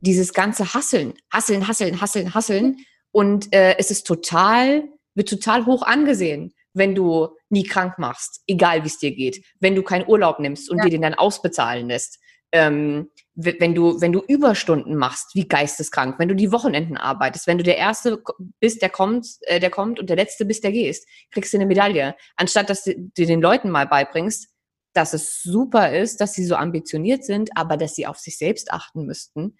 dieses ganze Hasseln, Hasseln, Hasseln, Hasseln, Hasseln und äh, es ist total, wird total hoch angesehen wenn du nie krank machst, egal wie es dir geht, wenn du keinen Urlaub nimmst und ja. dir den dann ausbezahlen lässt, ähm, wenn du, wenn du Überstunden machst, wie geisteskrank, wenn du die Wochenenden arbeitest, wenn du der Erste bist, der kommt, äh, der kommt und der Letzte bist, der gehst, kriegst du eine Medaille. Anstatt dass du dir den Leuten mal beibringst, dass es super ist, dass sie so ambitioniert sind, aber dass sie auf sich selbst achten müssten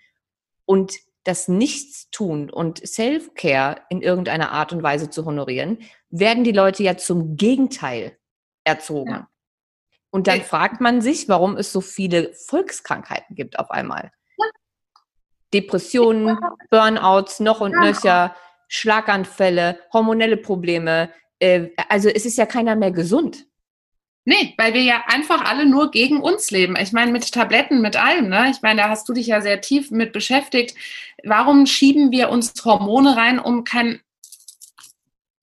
und das Nichtstun und Self-Care in irgendeiner Art und Weise zu honorieren, werden die Leute ja zum Gegenteil erzogen. Ja. Und dann fragt man sich, warum es so viele Volkskrankheiten gibt auf einmal. Ja. Depressionen, Burnouts, noch und ja. nöcher, Schlaganfälle, hormonelle Probleme. Äh, also es ist ja keiner mehr gesund. Nee, weil wir ja einfach alle nur gegen uns leben. Ich meine, mit Tabletten, mit allem, ne? Ich meine, da hast du dich ja sehr tief mit beschäftigt. Warum schieben wir uns Hormone rein, um kein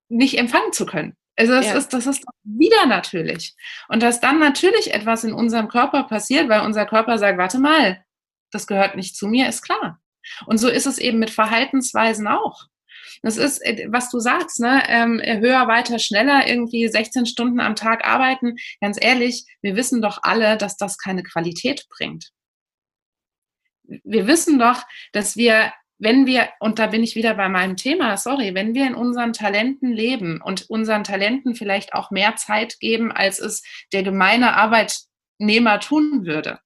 nicht empfangen zu können? Also das, ja. ist, das ist wieder natürlich. Und dass dann natürlich etwas in unserem Körper passiert, weil unser Körper sagt, warte mal, das gehört nicht zu mir, ist klar. Und so ist es eben mit Verhaltensweisen auch. Das ist, äh, was du sagst, ne? Ähm, höher, weiter, schneller, irgendwie 16 Stunden am Tag arbeiten. Ganz ehrlich, wir wissen doch alle, dass das keine Qualität bringt. Wir wissen doch, dass wir wenn wir, und da bin ich wieder bei meinem Thema, sorry, wenn wir in unseren Talenten leben und unseren Talenten vielleicht auch mehr Zeit geben, als es der gemeine Arbeitnehmer tun würde,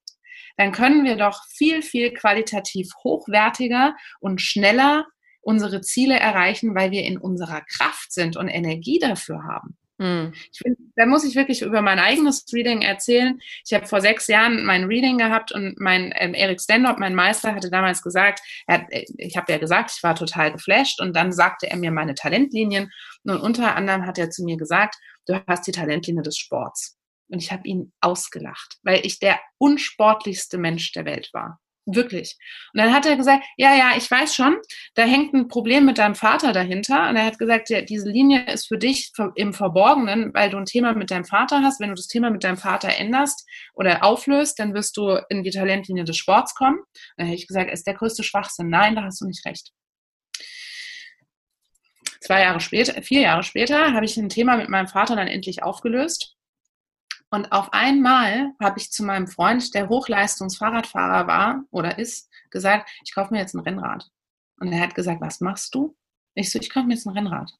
dann können wir doch viel, viel qualitativ hochwertiger und schneller unsere Ziele erreichen, weil wir in unserer Kraft sind und Energie dafür haben. Hm. Find, da muss ich wirklich über mein eigenes Reading erzählen. Ich habe vor sechs Jahren mein Reading gehabt und mein ähm, Eric Stanhope, mein Meister, hatte damals gesagt, hat, äh, ich habe ja gesagt, ich war total geflasht und dann sagte er mir meine Talentlinien und unter anderem hat er zu mir gesagt, du hast die Talentlinie des Sports. Und ich habe ihn ausgelacht, weil ich der unsportlichste Mensch der Welt war. Wirklich. Und dann hat er gesagt, ja, ja, ich weiß schon, da hängt ein Problem mit deinem Vater dahinter. Und er hat gesagt, ja, diese Linie ist für dich im Verborgenen, weil du ein Thema mit deinem Vater hast. Wenn du das Thema mit deinem Vater änderst oder auflöst, dann wirst du in die Talentlinie des Sports kommen. Und dann habe ich gesagt, ist der größte Schwachsinn. Nein, da hast du nicht recht. zwei Jahre später, vier Jahre später, habe ich ein Thema mit meinem Vater dann endlich aufgelöst. Und auf einmal habe ich zu meinem Freund, der Hochleistungsfahrradfahrer war oder ist, gesagt, ich kaufe mir jetzt ein Rennrad. Und er hat gesagt, was machst du? Ich so, ich kaufe mir jetzt ein Rennrad.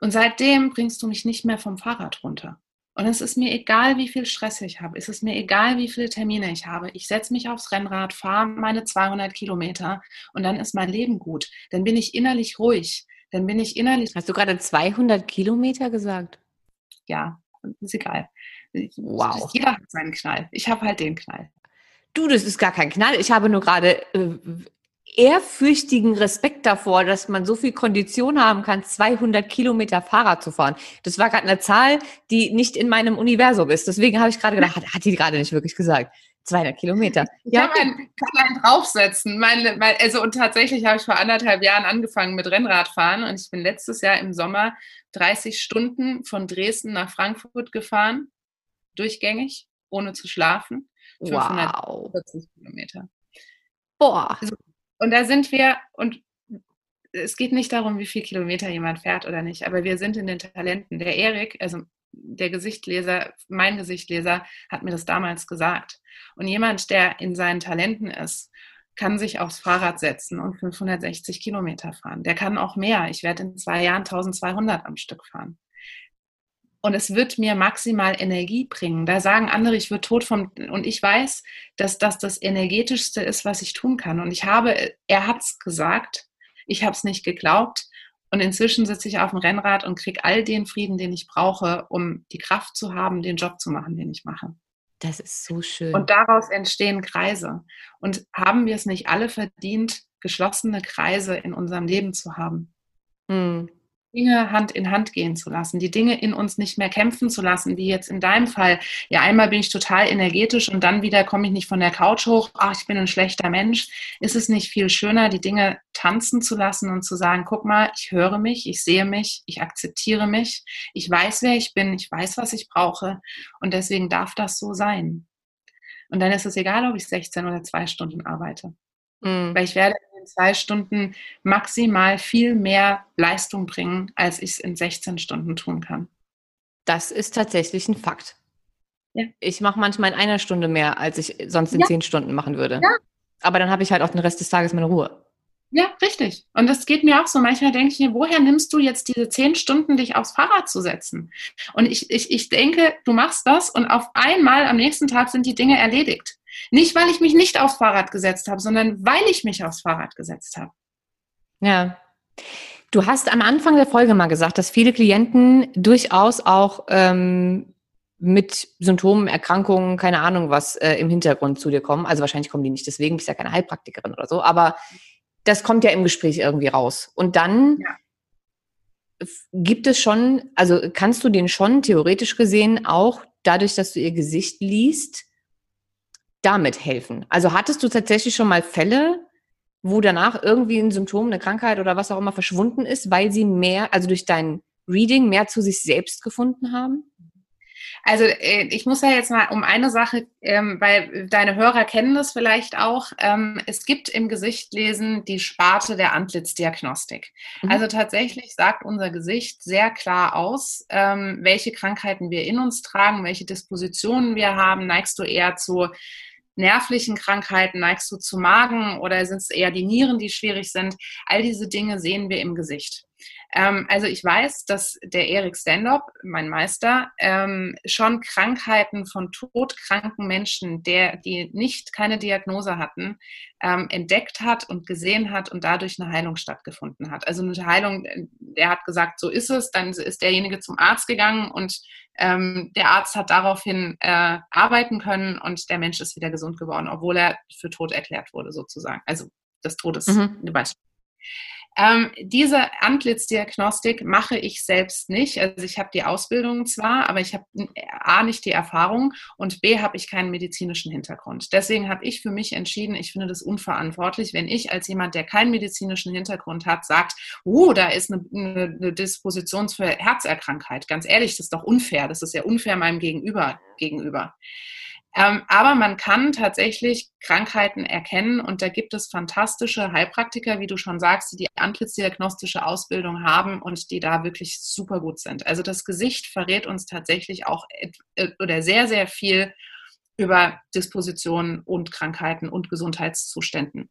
Und seitdem bringst du mich nicht mehr vom Fahrrad runter. Und es ist mir egal, wie viel Stress ich habe. Es ist mir egal, wie viele Termine ich habe. Ich setze mich aufs Rennrad, fahre meine 200 Kilometer und dann ist mein Leben gut. Dann bin ich innerlich ruhig. Dann bin ich innerlich. Hast du gerade 200 Kilometer gesagt? Ja, ist egal. Wow. Jeder hat seinen Knall. Ich habe halt den Knall. Du, das ist gar kein Knall. Ich habe nur gerade äh, ehrfürchtigen Respekt davor, dass man so viel Kondition haben kann, 200 Kilometer Fahrrad zu fahren. Das war gerade eine Zahl, die nicht in meinem Universum ist. Deswegen habe ich gerade gedacht, hat, hat die gerade nicht wirklich gesagt. 200 Kilometer. Ich ja, kann, einen, kann einen draufsetzen. Meine, meine, also und tatsächlich habe ich vor anderthalb Jahren angefangen mit Rennradfahren und ich bin letztes Jahr im Sommer 30 Stunden von Dresden nach Frankfurt gefahren, durchgängig, ohne zu schlafen. 540 wow. Kilometer. Boah. Also, und da sind wir, und es geht nicht darum, wie viel Kilometer jemand fährt oder nicht, aber wir sind in den Talenten. Der Erik, also der Gesichtleser, mein Gesichtleser, hat mir das damals gesagt. Und jemand, der in seinen Talenten ist, kann sich aufs Fahrrad setzen und 560 Kilometer fahren. Der kann auch mehr. Ich werde in zwei Jahren 1200 am Stück fahren und es wird mir maximal Energie bringen. Da sagen andere, ich würde tot vom und ich weiß, dass das das energetischste ist, was ich tun kann. Und ich habe, er hat es gesagt, ich habe es nicht geglaubt. Und inzwischen sitze ich auf dem Rennrad und kriege all den Frieden, den ich brauche, um die Kraft zu haben, den Job zu machen, den ich mache. Das ist so schön. Und daraus entstehen Kreise. Und haben wir es nicht alle verdient, geschlossene Kreise in unserem Leben zu haben? Hm. Dinge Hand in Hand gehen zu lassen, die Dinge in uns nicht mehr kämpfen zu lassen, wie jetzt in deinem Fall. Ja, einmal bin ich total energetisch und dann wieder komme ich nicht von der Couch hoch, ach, ich bin ein schlechter Mensch. Ist es nicht viel schöner, die Dinge tanzen zu lassen und zu sagen, guck mal, ich höre mich, ich sehe mich, ich akzeptiere mich, ich weiß, wer ich bin, ich weiß, was ich brauche und deswegen darf das so sein. Und dann ist es egal, ob ich 16 oder zwei Stunden arbeite. Mhm. Weil ich werde in zwei Stunden maximal viel mehr Leistung bringen, als ich es in 16 Stunden tun kann. Das ist tatsächlich ein Fakt. Ja. Ich mache manchmal in einer Stunde mehr, als ich sonst in ja. zehn Stunden machen würde. Ja. Aber dann habe ich halt auch den Rest des Tages meine Ruhe. Ja, richtig. Und das geht mir auch so. Manchmal denke ich mir, woher nimmst du jetzt diese zehn Stunden, dich aufs Fahrrad zu setzen? Und ich, ich, ich denke, du machst das und auf einmal am nächsten Tag sind die Dinge erledigt. Nicht, weil ich mich nicht aufs Fahrrad gesetzt habe, sondern weil ich mich aufs Fahrrad gesetzt habe. Ja. Du hast am Anfang der Folge mal gesagt, dass viele Klienten durchaus auch ähm, mit Symptomen, Erkrankungen, keine Ahnung was, äh, im Hintergrund zu dir kommen. Also wahrscheinlich kommen die nicht deswegen, bist ja keine Heilpraktikerin oder so, aber das kommt ja im Gespräch irgendwie raus. Und dann ja. gibt es schon, also kannst du den schon theoretisch gesehen auch dadurch, dass du ihr Gesicht liest, damit helfen? Also hattest du tatsächlich schon mal Fälle, wo danach irgendwie ein Symptom, eine Krankheit oder was auch immer verschwunden ist, weil sie mehr, also durch dein Reading mehr zu sich selbst gefunden haben? Also äh, ich muss ja jetzt mal um eine Sache, ähm, weil deine Hörer kennen das vielleicht auch. Ähm, es gibt im Gesichtlesen die Sparte der Antlitzdiagnostik. Mhm. Also tatsächlich sagt unser Gesicht sehr klar aus, ähm, welche Krankheiten wir in uns tragen, welche Dispositionen wir haben. Neigst du eher zu nervlichen Krankheiten, neigst du zu Magen oder sind es eher die Nieren, die schwierig sind? All diese Dinge sehen wir im Gesicht. Ähm, also ich weiß, dass der Erik Standop, mein Meister, ähm, schon Krankheiten von todkranken Menschen, der, die nicht keine Diagnose hatten, ähm, entdeckt hat und gesehen hat und dadurch eine Heilung stattgefunden hat. Also eine Heilung, der hat gesagt, so ist es, dann ist derjenige zum Arzt gegangen und ähm, der Arzt hat daraufhin äh, arbeiten können und der Mensch ist wieder gesund geworden, obwohl er für tot erklärt wurde sozusagen. Also des Todes. Mhm. Ähm, diese Antlitzdiagnostik mache ich selbst nicht. Also ich habe die Ausbildung zwar, aber ich habe A nicht die Erfahrung und B habe ich keinen medizinischen Hintergrund. Deswegen habe ich für mich entschieden, ich finde das unverantwortlich, wenn ich als jemand, der keinen medizinischen Hintergrund hat, sagt, oh, da ist eine, eine, eine Disposition für Herzerkrankheit. Ganz ehrlich, das ist doch unfair. Das ist ja unfair meinem Gegenüber gegenüber. Ähm, aber man kann tatsächlich Krankheiten erkennen und da gibt es fantastische Heilpraktiker, wie du schon sagst, die die antlitzdiagnostische Ausbildung haben und die da wirklich super gut sind. Also das Gesicht verrät uns tatsächlich auch äh, oder sehr, sehr viel über Dispositionen und Krankheiten und Gesundheitszuständen.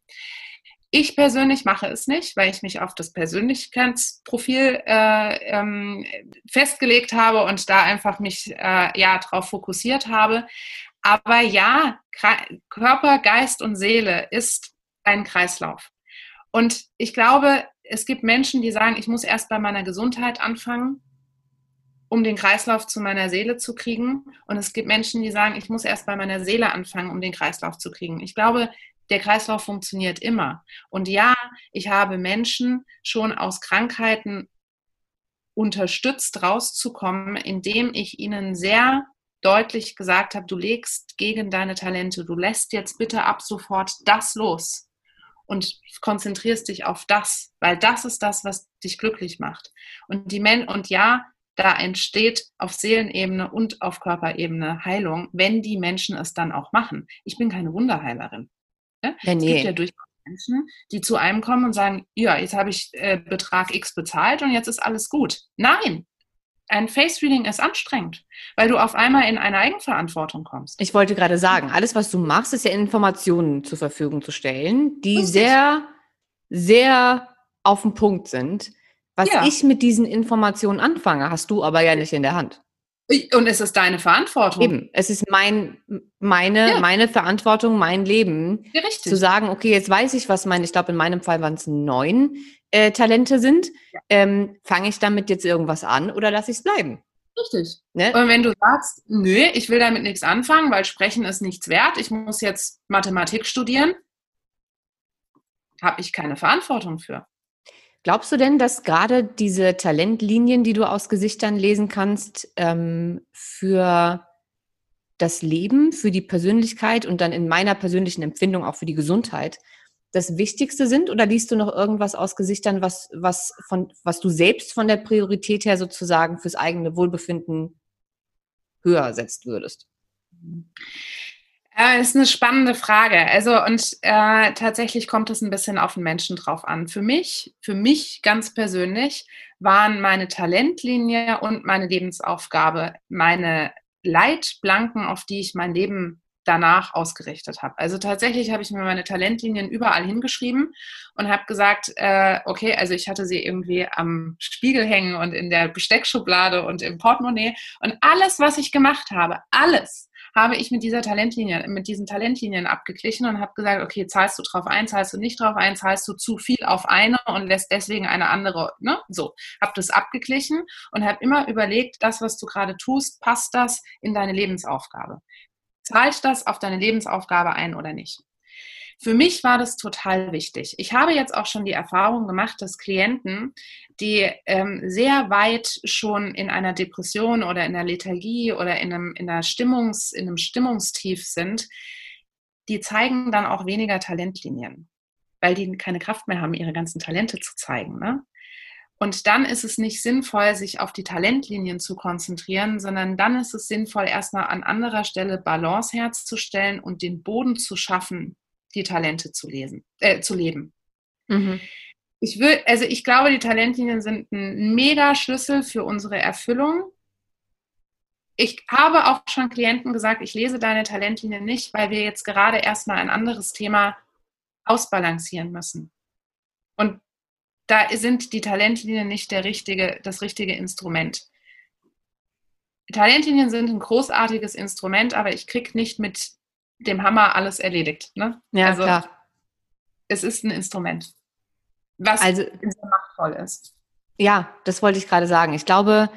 Ich persönlich mache es nicht, weil ich mich auf das Persönlichkeitsprofil äh, ähm, festgelegt habe und da einfach mich äh, ja darauf fokussiert habe. Aber ja, Körper, Geist und Seele ist ein Kreislauf. Und ich glaube, es gibt Menschen, die sagen, ich muss erst bei meiner Gesundheit anfangen, um den Kreislauf zu meiner Seele zu kriegen. Und es gibt Menschen, die sagen, ich muss erst bei meiner Seele anfangen, um den Kreislauf zu kriegen. Ich glaube, der Kreislauf funktioniert immer. Und ja, ich habe Menschen schon aus Krankheiten unterstützt rauszukommen, indem ich ihnen sehr deutlich gesagt habe, du legst gegen deine Talente, du lässt jetzt bitte ab sofort das los und konzentrierst dich auf das, weil das ist das, was dich glücklich macht. Und die Men und ja, da entsteht auf Seelenebene und auf Körperebene Heilung, wenn die Menschen es dann auch machen. Ich bin keine Wunderheilerin. Ne? Ja, nee. Es gibt ja durchaus Menschen, die zu einem kommen und sagen, ja, jetzt habe ich äh, Betrag X bezahlt und jetzt ist alles gut. Nein, ein Face-Reading ist anstrengend, weil du auf einmal in eine Eigenverantwortung kommst. Ich wollte gerade sagen, alles, was du machst, ist ja Informationen zur Verfügung zu stellen, die Richtig. sehr, sehr auf den Punkt sind. Was ja. ich mit diesen Informationen anfange, hast du aber ja nicht in der Hand. Und es ist deine Verantwortung. Eben, es ist mein, meine, ja. meine Verantwortung, mein Leben, ja, zu sagen, okay, jetzt weiß ich, was meine, ich glaube, in meinem Fall waren es neun äh, Talente sind. Ja. Ähm, Fange ich damit jetzt irgendwas an oder lasse ich es bleiben? Richtig. Ne? Und wenn du sagst, nö, ich will damit nichts anfangen, weil Sprechen ist nichts wert, ich muss jetzt Mathematik studieren, habe ich keine Verantwortung für. Glaubst du denn, dass gerade diese Talentlinien, die du aus Gesichtern lesen kannst, ähm, für das Leben, für die Persönlichkeit und dann in meiner persönlichen Empfindung auch für die Gesundheit das Wichtigste sind? Oder liest du noch irgendwas aus Gesichtern, was, was, von, was du selbst von der Priorität her sozusagen fürs eigene Wohlbefinden höher setzt würdest? Äh, ist eine spannende Frage. Also, und äh, tatsächlich kommt es ein bisschen auf den Menschen drauf an. Für mich, für mich ganz persönlich, waren meine Talentlinie und meine Lebensaufgabe meine Leitplanken, auf die ich mein Leben danach ausgerichtet habe. Also tatsächlich habe ich mir meine Talentlinien überall hingeschrieben und habe gesagt, äh, okay, also ich hatte sie irgendwie am Spiegel hängen und in der Besteckschublade und im Portemonnaie und alles, was ich gemacht habe, alles habe ich mit dieser Talentlinie, mit diesen Talentlinien abgeglichen und habe gesagt, okay, zahlst du drauf ein, zahlst du nicht drauf ein, zahlst du zu viel auf eine und lässt deswegen eine andere, ne? So, habe das abgeglichen und habe immer überlegt, das, was du gerade tust, passt das in deine Lebensaufgabe? Zahlt das auf deine Lebensaufgabe ein oder nicht? Für mich war das total wichtig. Ich habe jetzt auch schon die Erfahrung gemacht, dass Klienten, die ähm, sehr weit schon in einer Depression oder in der Lethargie oder in einem, in einer Stimmungs, in einem Stimmungstief sind, die zeigen dann auch weniger Talentlinien, weil die keine Kraft mehr haben, ihre ganzen Talente zu zeigen. Ne? Und dann ist es nicht sinnvoll, sich auf die Talentlinien zu konzentrieren, sondern dann ist es sinnvoll, erstmal an anderer Stelle Balance herzustellen und den Boden zu schaffen, die Talente zu lesen, äh, zu leben. Mhm. Ich will, also ich glaube, die Talentlinien sind ein mega Schlüssel für unsere Erfüllung. Ich habe auch schon Klienten gesagt, ich lese deine Talentlinien nicht, weil wir jetzt gerade erstmal ein anderes Thema ausbalancieren müssen. Und da sind die Talentlinien nicht der richtige, das richtige Instrument. Talentlinien sind ein großartiges Instrument, aber ich kriege nicht mit dem Hammer alles erledigt. Ne? Ja, also, klar. Es ist ein Instrument, was also, sehr machtvoll ist. Ja, das wollte ich gerade sagen. Ich glaube,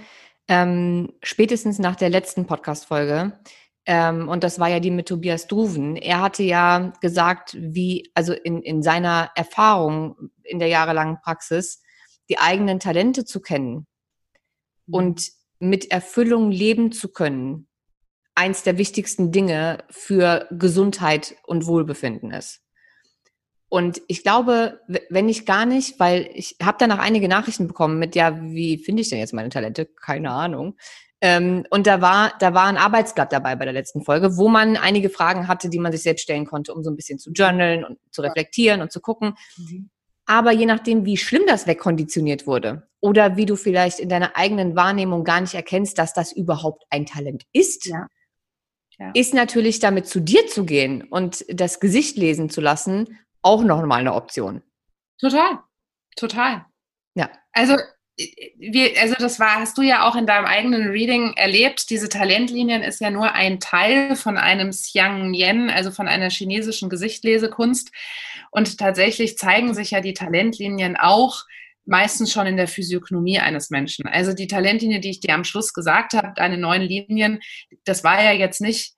ähm, spätestens nach der letzten Podcast-Folge, ähm, und das war ja die mit Tobias Druven, er hatte ja gesagt, wie, also in, in seiner Erfahrung in der jahrelangen Praxis, die eigenen Talente zu kennen mhm. und mit Erfüllung leben zu können, eins der wichtigsten Dinge für Gesundheit und Wohlbefinden ist. Und ich glaube, wenn ich gar nicht, weil ich habe danach einige Nachrichten bekommen mit, ja, wie finde ich denn jetzt meine Talente? Keine Ahnung. Ähm, und da war, da war ein Arbeitsblatt dabei bei der letzten Folge, wo man einige Fragen hatte, die man sich selbst stellen konnte, um so ein bisschen zu journalen und zu reflektieren und zu gucken. Mhm. Aber je nachdem, wie schlimm das wegkonditioniert wurde oder wie du vielleicht in deiner eigenen Wahrnehmung gar nicht erkennst, dass das überhaupt ein Talent ist, ja. Ja. ist natürlich damit zu dir zu gehen und das Gesicht lesen zu lassen auch noch mal eine Option. Total, total. Ja. Also wir, also das war, hast du ja auch in deinem eigenen Reading erlebt. Diese Talentlinien ist ja nur ein Teil von einem Xiang Yen, also von einer chinesischen Gesichtlesekunst. Und tatsächlich zeigen sich ja die Talentlinien auch meistens schon in der Physiognomie eines Menschen. Also die Talentlinie, die ich dir am Schluss gesagt habe, deine neuen Linien, das war ja jetzt nicht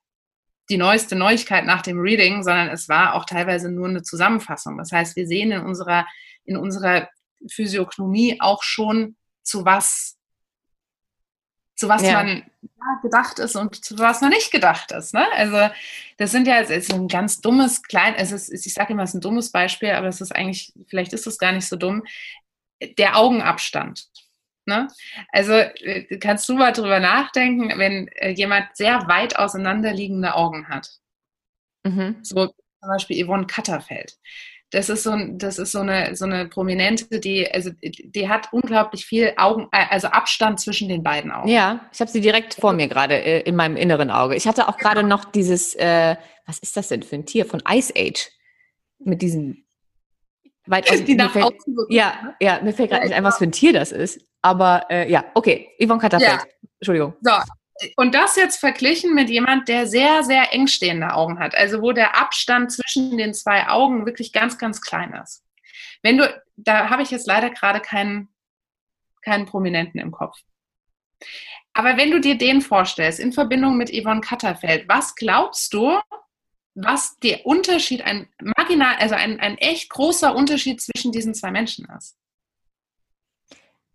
die neueste Neuigkeit nach dem Reading, sondern es war auch teilweise nur eine Zusammenfassung. Das heißt, wir sehen in unserer, in unserer Physiognomie auch schon, zu was, zu was ja. man gedacht ist und zu was man nicht gedacht ist. Ne? Also das sind ja ist ein ganz dummes, klein, es ist, ich sage immer, es ist ein dummes Beispiel, aber es ist eigentlich, vielleicht ist es gar nicht so dumm, der Augenabstand. Ne? Also äh, kannst du mal drüber nachdenken, wenn äh, jemand sehr weit auseinanderliegende Augen hat. Mhm. So zum Beispiel Yvonne Katterfeld das ist so, das ist so eine, so eine Prominente, die, also die hat unglaublich viel Augen, äh, also Abstand zwischen den beiden Augen. Ja, ich habe sie direkt vor mir gerade äh, in meinem inneren Auge. Ich hatte auch gerade genau. noch dieses, äh, was ist das denn für ein Tier von Ice Age? Mit diesen weit aus, *laughs* die nach fällt, Ja, ne? ja, mir fällt gerade nicht ein, was für ein Tier das ist. Aber äh, ja, okay, Yvonne Katterfeld. Ja. Entschuldigung. So, und das jetzt verglichen mit jemand, der sehr, sehr eng stehende Augen hat, also wo der Abstand zwischen den zwei Augen wirklich ganz, ganz klein ist. Wenn du, da habe ich jetzt leider gerade keinen, keinen Prominenten im Kopf. Aber wenn du dir den vorstellst, in Verbindung mit Yvonne Katterfeld, was glaubst du, was der Unterschied, ein marginal, also ein, ein echt großer Unterschied zwischen diesen zwei Menschen ist?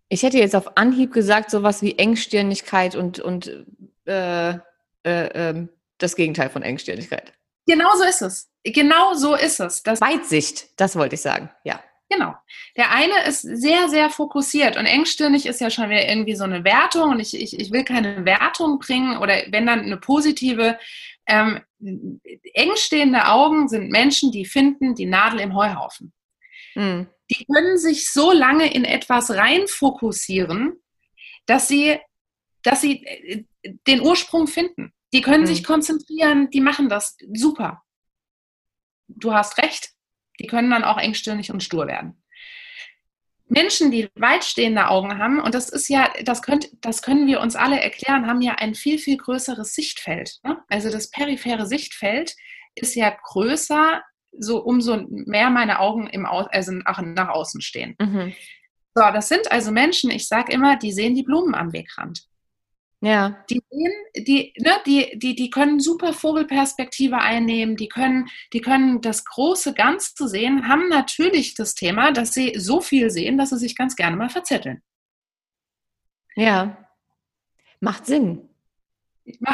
Ich hätte jetzt auf Anhieb gesagt, sowas wie Engstirnigkeit und, und äh, äh, äh, das Gegenteil von Engstirnigkeit. Genau so ist es. Genau so ist es. Das Weitsicht, das wollte ich sagen, ja. Genau. Der eine ist sehr, sehr fokussiert und engstirnig ist ja schon wieder irgendwie so eine Wertung und ich, ich, ich will keine Wertung bringen oder wenn dann eine positive. Ähm, engstehende Augen sind Menschen, die finden die Nadel im Heuhaufen. Mhm die können sich so lange in etwas reinfokussieren, dass sie, dass sie äh, den Ursprung finden. Die können mhm. sich konzentrieren, die machen das super. Du hast recht, die können dann auch engstirnig und stur werden. Menschen, die weitstehende Augen haben, und das ist ja, das, könnt, das können wir uns alle erklären, haben ja ein viel, viel größeres Sichtfeld. Ne? Also das periphere Sichtfeld ist ja größer so umso mehr meine Augen im Au also nach, außen stehen. Mhm. So, das sind also Menschen, ich sage immer, die sehen die Blumen am Wegrand. Ja. Die sehen, die, ne, die, die, die können super Vogelperspektive einnehmen, die können, die können das große Ganze sehen, haben natürlich das Thema, dass sie so viel sehen, dass sie sich ganz gerne mal verzetteln. Ja. Macht Sinn.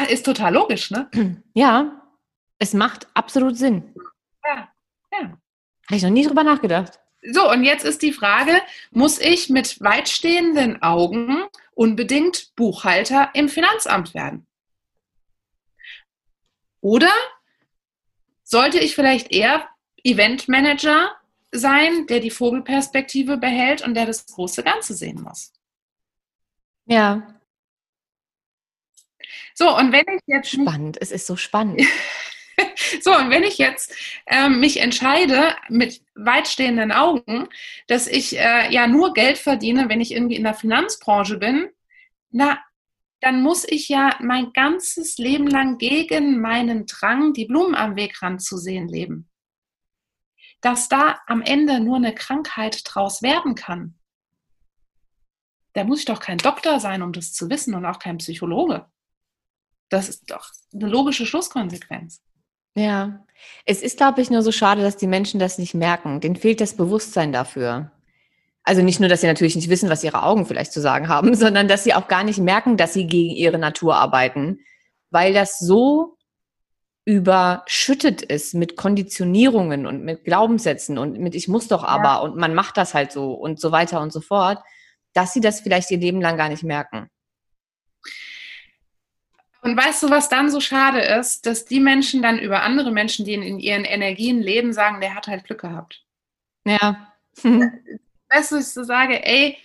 Ist total logisch, ne? *clears throat* Ja, es macht absolut Sinn. Ja, ja. Habe ich noch nie drüber nachgedacht. So, und jetzt ist die Frage, muss ich mit weitstehenden Augen unbedingt Buchhalter im Finanzamt werden? Oder sollte ich vielleicht eher Eventmanager sein, der die Vogelperspektive behält und der das große Ganze sehen muss? Ja. So, und wenn ich jetzt. Spannend, es ist so spannend. *laughs* *laughs* So, und wenn ich jetzt ähm, mich entscheide mit weitstehenden Augen, dass ich äh, ja nur Geld verdiene, wenn ich irgendwie in der Finanzbranche bin, na, dann muss ich ja mein ganzes Leben lang gegen meinen Drang, die Blumen am Wegrand zu sehen, leben. Dass da am Ende nur eine Krankheit draus werden kann, da muss ich doch kein Doktor sein, um das zu wissen und auch kein Psychologe. Das ist doch eine logische Schlusskonsequenz. Ja, es ist, glaube ich, nur so schade, dass die Menschen das nicht merken. Denen fehlt das Bewusstsein dafür. Also nicht nur, dass sie natürlich nicht wissen, was ihre Augen vielleicht zu sagen haben, *laughs* sondern dass sie auch gar nicht merken, dass sie gegen ihre Natur arbeiten, weil das so überschüttet ist mit Konditionierungen und mit Glaubenssätzen und mit ich muss doch aber ja. und man macht das halt so und so weiter und so fort, dass sie das vielleicht ihr Leben lang gar nicht merken. Und weißt du, was dann so schade ist, dass die Menschen dann über andere Menschen, die in ihren Energien leben, sagen, der hat halt Glück gehabt. Ja. *laughs* weißt du, ich so sage, ey,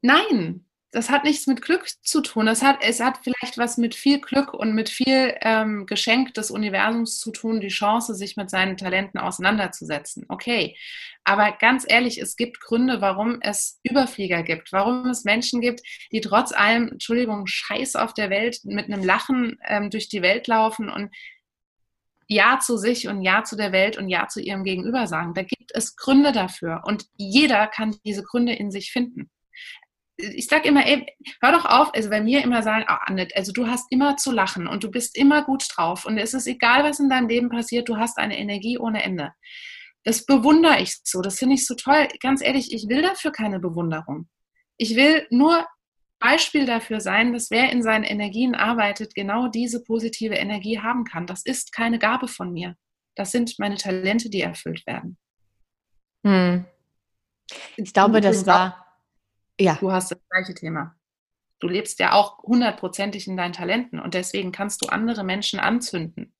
nein, das hat nichts mit Glück zu tun. Es hat, es hat vielleicht was mit viel Glück und mit viel ähm, Geschenk des Universums zu tun, die Chance, sich mit seinen Talenten auseinanderzusetzen. Okay. Aber ganz ehrlich, es gibt Gründe, warum es Überflieger gibt, warum es Menschen gibt, die trotz allem, Entschuldigung, Scheiß auf der Welt mit einem Lachen ähm, durch die Welt laufen und Ja zu sich und Ja zu der Welt und Ja zu ihrem Gegenüber sagen. Da gibt es Gründe dafür und jeder kann diese Gründe in sich finden ich sage immer, ey, hör doch auf, also bei mir immer sagen, oh, Annette, also du hast immer zu lachen und du bist immer gut drauf und es ist egal, was in deinem Leben passiert, du hast eine Energie ohne Ende. Das bewundere ich so, das finde ich so toll. Ganz ehrlich, ich will dafür keine Bewunderung. Ich will nur Beispiel dafür sein, dass wer in seinen Energien arbeitet, genau diese positive Energie haben kann. Das ist keine Gabe von mir. Das sind meine Talente, die erfüllt werden. Hm. Ich glaube, das war ja. Du hast das gleiche Thema. Du lebst ja auch hundertprozentig in deinen Talenten und deswegen kannst du andere Menschen anzünden.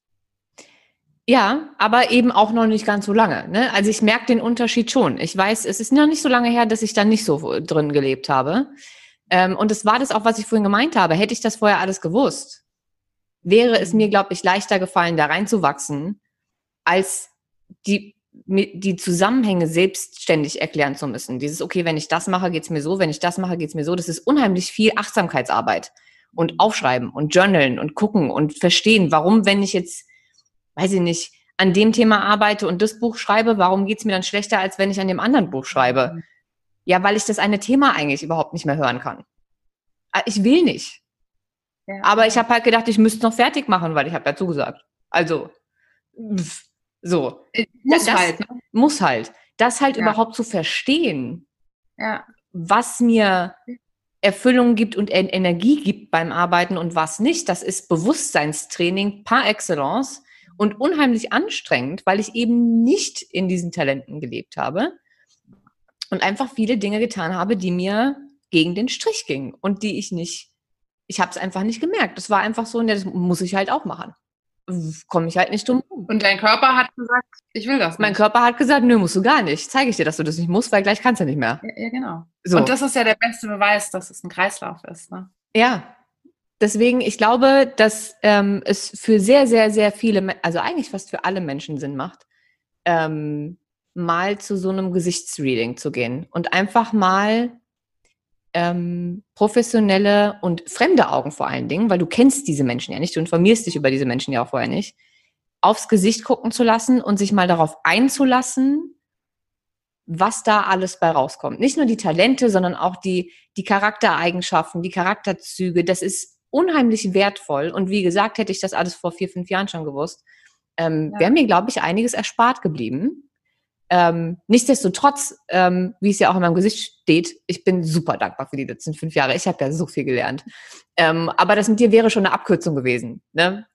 Ja, aber eben auch noch nicht ganz so lange. Ne? Also ich merke den Unterschied schon. Ich weiß, es ist noch nicht so lange her, dass ich da nicht so drin gelebt habe. Ähm, und es war das auch, was ich vorhin gemeint habe. Hätte ich das vorher alles gewusst, wäre es mir, glaube ich, leichter gefallen, da reinzuwachsen, als die die Zusammenhänge selbstständig erklären zu müssen. Dieses, okay, wenn ich das mache, geht's mir so, wenn ich das mache, geht's mir so. Das ist unheimlich viel Achtsamkeitsarbeit und aufschreiben und journalen und gucken und verstehen, warum, wenn ich jetzt, weiß ich nicht, an dem Thema arbeite und das Buch schreibe, warum geht's mir dann schlechter, als wenn ich an dem anderen Buch schreibe? Mhm. Ja, weil ich das eine Thema eigentlich überhaupt nicht mehr hören kann. Ah, ich will nicht. Ja. Aber ich habe halt gedacht, ich müsste noch fertig machen, weil ich habe dazu gesagt. Also, pff so. Äh, muss das, halt. Ne? Muss halt. Das halt ja. überhaupt zu verstehen, ja. was mir Erfüllung gibt und Energie gibt beim Arbeiten und was nicht, das ist Bewusstseinstraining par excellence und unheimlich anstrengend, weil ich eben nicht in diesen Talenten gelebt habe und einfach viele Dinge getan habe, die mir gegen den Strich gingen und die ich nicht, ich habe es einfach nicht gemerkt. Das war einfach so, und das muss ich halt auch machen komme ich halt nicht drum. Und dein Körper hat gesagt, ich will das. Nicht. Mein Körper hat gesagt, nö, musst du gar nicht. Zeige ich dir, dass du das nicht musst, weil gleich kannst du nicht mehr. Ja, ja genau. So. Und das ist ja der beste Beweis, dass es ein Kreislauf ist. Ne? Ja. Deswegen, ich glaube, dass ähm, es für sehr, sehr, sehr viele, also eigentlich fast für alle Menschen Sinn macht, ähm, mal zu so einem Gesichtsreading zu gehen und einfach mal ähm, professionelle und fremde Augen vor allen Dingen, weil du kennst diese Menschen ja nicht, du informierst dich über diese Menschen ja auch vorher nicht, aufs Gesicht gucken zu lassen und sich mal darauf einzulassen, was da alles bei rauskommt. Nicht nur die Talente, sondern auch die, die Charaktereigenschaften, die Charakterzüge. Das ist unheimlich wertvoll. Und wie gesagt, hätte ich das alles vor vier, fünf Jahren schon gewusst, ähm, ja. wäre mir, glaube ich, einiges erspart geblieben. Ähm, nichtsdestotrotz, ähm, wie es ja auch in meinem Gesicht steht, ich bin super dankbar für die letzten fünf Jahre. Ich habe ja so viel gelernt. Ähm, aber das mit dir wäre schon eine Abkürzung gewesen. Ne?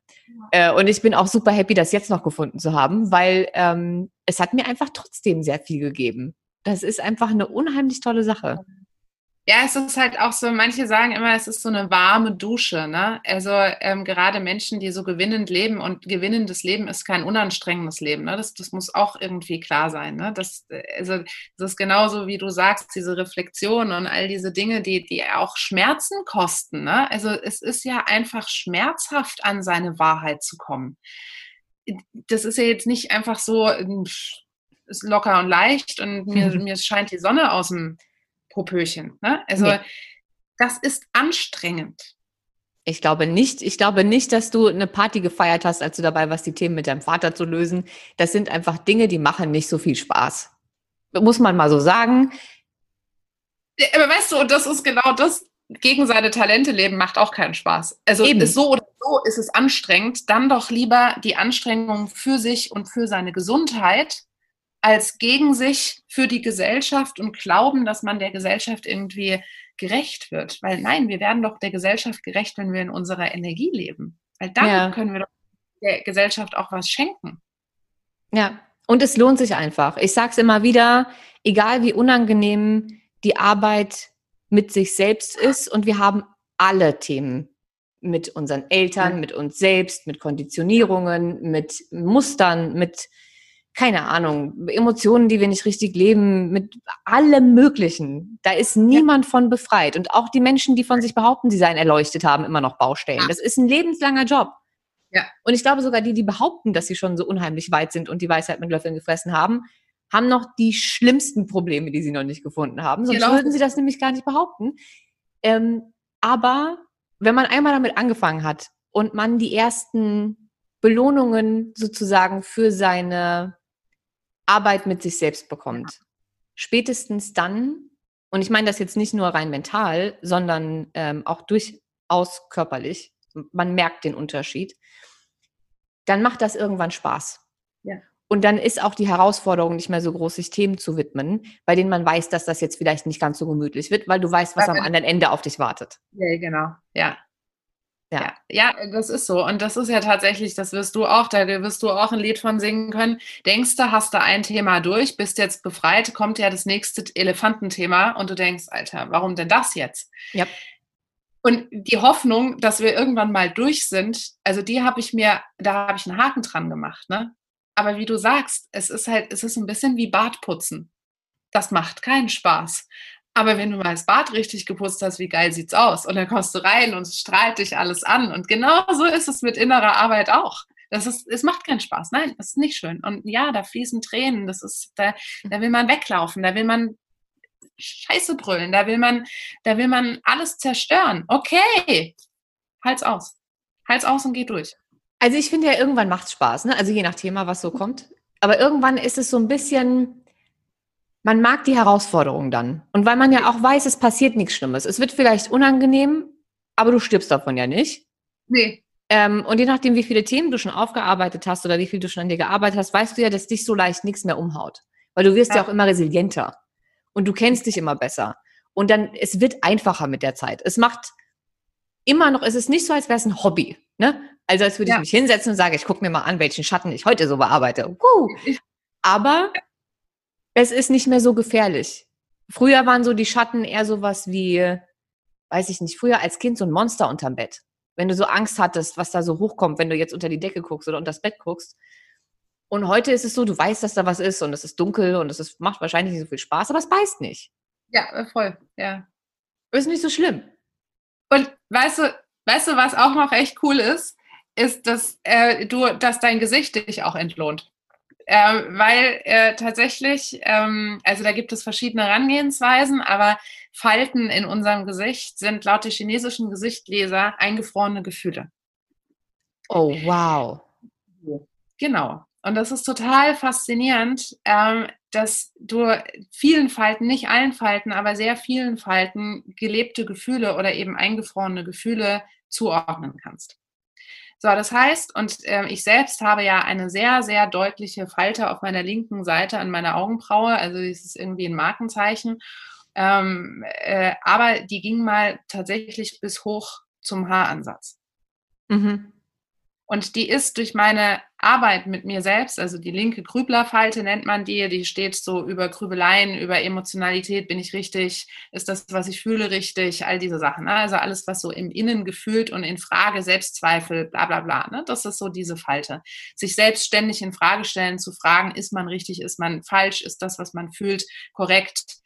Äh, und ich bin auch super happy, das jetzt noch gefunden zu haben, weil ähm, es hat mir einfach trotzdem sehr viel gegeben. Das ist einfach eine unheimlich tolle Sache. Ja, es ist halt auch so, manche sagen immer, es ist so eine warme Dusche. Ne? Also ähm, gerade Menschen, die so gewinnend leben und gewinnendes Leben ist kein unanstrengendes Leben. Ne? Das, das muss auch irgendwie klar sein. Ne? Das, also, das ist genauso, wie du sagst, diese Reflexion und all diese Dinge, die, die auch Schmerzen kosten. Ne? Also es ist ja einfach schmerzhaft, an seine Wahrheit zu kommen. Das ist ja jetzt nicht einfach so ähm, ist locker und leicht und mir, *laughs* mir scheint die Sonne aus dem Popöchen. Ne? Also nee. das ist anstrengend. Ich glaube nicht. Ich glaube nicht, dass du eine Party gefeiert hast, als du dabei warst, die Themen mit deinem Vater zu lösen. Das sind einfach Dinge, die machen nicht so viel Spaß. Muss man mal so sagen. Aber weißt du, und das ist genau das, gegen seine Talente leben macht auch keinen Spaß. Also Eben. Ist so oder so ist es anstrengend, dann doch lieber die Anstrengung für sich und für seine Gesundheit als gegen sich für die Gesellschaft und glauben, dass man der Gesellschaft irgendwie gerecht wird. Weil nein, wir werden doch der Gesellschaft gerecht, wenn wir in unserer Energie leben. Weil dann ja. können wir doch der Gesellschaft auch was schenken. Ja, und es lohnt sich einfach. Ich sage es immer wieder, egal wie unangenehm die Arbeit mit sich selbst ist und wir haben alle Themen mit unseren Eltern, mit uns selbst, mit Konditionierungen, mit Mustern, mit keine Ahnung, Emotionen, die wir nicht richtig leben, mit allem Möglichen. Da ist niemand ja. von befreit. Und auch die Menschen, die von sich behaupten, sie seien erleuchtet, haben immer noch Baustellen. Ja. Das ist ein lebenslanger Job. Ja. Und ich glaube sogar die, die behaupten, dass sie schon so unheimlich weit sind und die Weisheit mit Löffeln gefressen haben, haben noch die schlimmsten Probleme, die sie noch nicht gefunden haben. Sonst genau. würden sie das nämlich gar nicht behaupten. Ähm, aber wenn man einmal damit angefangen hat und man die ersten Belohnungen sozusagen für seine Arbeit mit sich selbst bekommt. Spätestens dann, und ich meine das jetzt nicht nur rein mental, sondern ähm, auch durchaus körperlich, man merkt den Unterschied, dann macht das irgendwann Spaß. Ja. Und dann ist auch die Herausforderung nicht mehr so groß, sich Themen zu widmen, bei denen man weiß, dass das jetzt vielleicht nicht ganz so gemütlich wird, weil du weißt, was am anderen Ende auf dich wartet. Ja, genau. Ja. Ja. ja, das ist so. Und das ist ja tatsächlich, das wirst du auch, da wirst du auch ein Lied von singen können. Denkst du, hast du ein Thema durch, bist jetzt befreit, kommt ja das nächste Elefantenthema und du denkst, Alter, warum denn das jetzt? Ja. Und die Hoffnung, dass wir irgendwann mal durch sind, also die habe ich mir, da habe ich einen Haken dran gemacht, ne? Aber wie du sagst, es ist halt, es ist ein bisschen wie Bartputzen. Das macht keinen Spaß. Aber wenn du mal das Bad richtig geputzt hast, wie geil sieht's aus? Und dann kommst du rein und es strahlt dich alles an. Und genau so ist es mit innerer Arbeit auch. Das ist, es macht keinen Spaß. Nein, das ist nicht schön. Und ja, da fließen Tränen. Das ist, da, da will man weglaufen. Da will man Scheiße brüllen. Da will man, da will man alles zerstören. Okay. Halt's aus. Halt's aus und geh durch. Also ich finde ja, irgendwann macht's Spaß, ne? Also je nach Thema, was so kommt. Aber irgendwann ist es so ein bisschen, man mag die Herausforderung dann. Und weil man ja auch weiß, es passiert nichts Schlimmes. Es wird vielleicht unangenehm, aber du stirbst davon ja nicht. Nee. Ähm, und je nachdem, wie viele Themen du schon aufgearbeitet hast oder wie viel du schon an dir gearbeitet hast, weißt du ja, dass dich so leicht nichts mehr umhaut. Weil du wirst ja, ja auch immer resilienter. Und du kennst dich immer besser. Und dann, es wird einfacher mit der Zeit. Es macht immer noch, es ist nicht so, als wäre es ein Hobby. Ne? Also als würde ja. ich mich hinsetzen und sage, ich gucke mir mal an, welchen Schatten ich heute so bearbeite. Uh. Aber es ist nicht mehr so gefährlich. Früher waren so die Schatten eher sowas wie, weiß ich nicht, früher als Kind so ein Monster unterm Bett. Wenn du so Angst hattest, was da so hochkommt, wenn du jetzt unter die Decke guckst oder unter das Bett guckst. Und heute ist es so, du weißt, dass da was ist und es ist dunkel und es ist, macht wahrscheinlich nicht so viel Spaß, aber es beißt nicht. Ja, äh, voll, ja. Ist nicht so schlimm. Und weißt du, weißt du, was auch noch echt cool ist, ist, dass äh, du, dass dein Gesicht dich auch entlohnt. Äh, weil äh, tatsächlich, ähm, also da gibt es verschiedene Herangehensweisen, aber Falten in unserem Gesicht sind laut der chinesischen Gesichtleser eingefrorene Gefühle. Oh, wow. Genau. Und das ist total faszinierend, ähm, dass du vielen Falten, nicht allen Falten, aber sehr vielen Falten gelebte Gefühle oder eben eingefrorene Gefühle zuordnen kannst. So, das heißt, und äh, ich selbst habe ja eine sehr, sehr deutliche Falte auf meiner linken Seite an meiner Augenbraue. Also es ist irgendwie ein Markenzeichen. Ähm, äh, aber die ging mal tatsächlich bis hoch zum Haaransatz. Mhm. Und die ist durch meine Arbeit mit mir selbst, also die linke Grüblerfalte nennt man die, die steht so über Grübeleien, über Emotionalität, bin ich richtig, ist das, was ich fühle, richtig, all diese Sachen. Ne? Also alles, was so im Innen gefühlt und in Frage, Selbstzweifel, bla bla bla. Ne? Das ist so diese Falte. Sich selbst ständig in Frage stellen, zu fragen, ist man richtig, ist man falsch, ist das, was man fühlt, korrekt.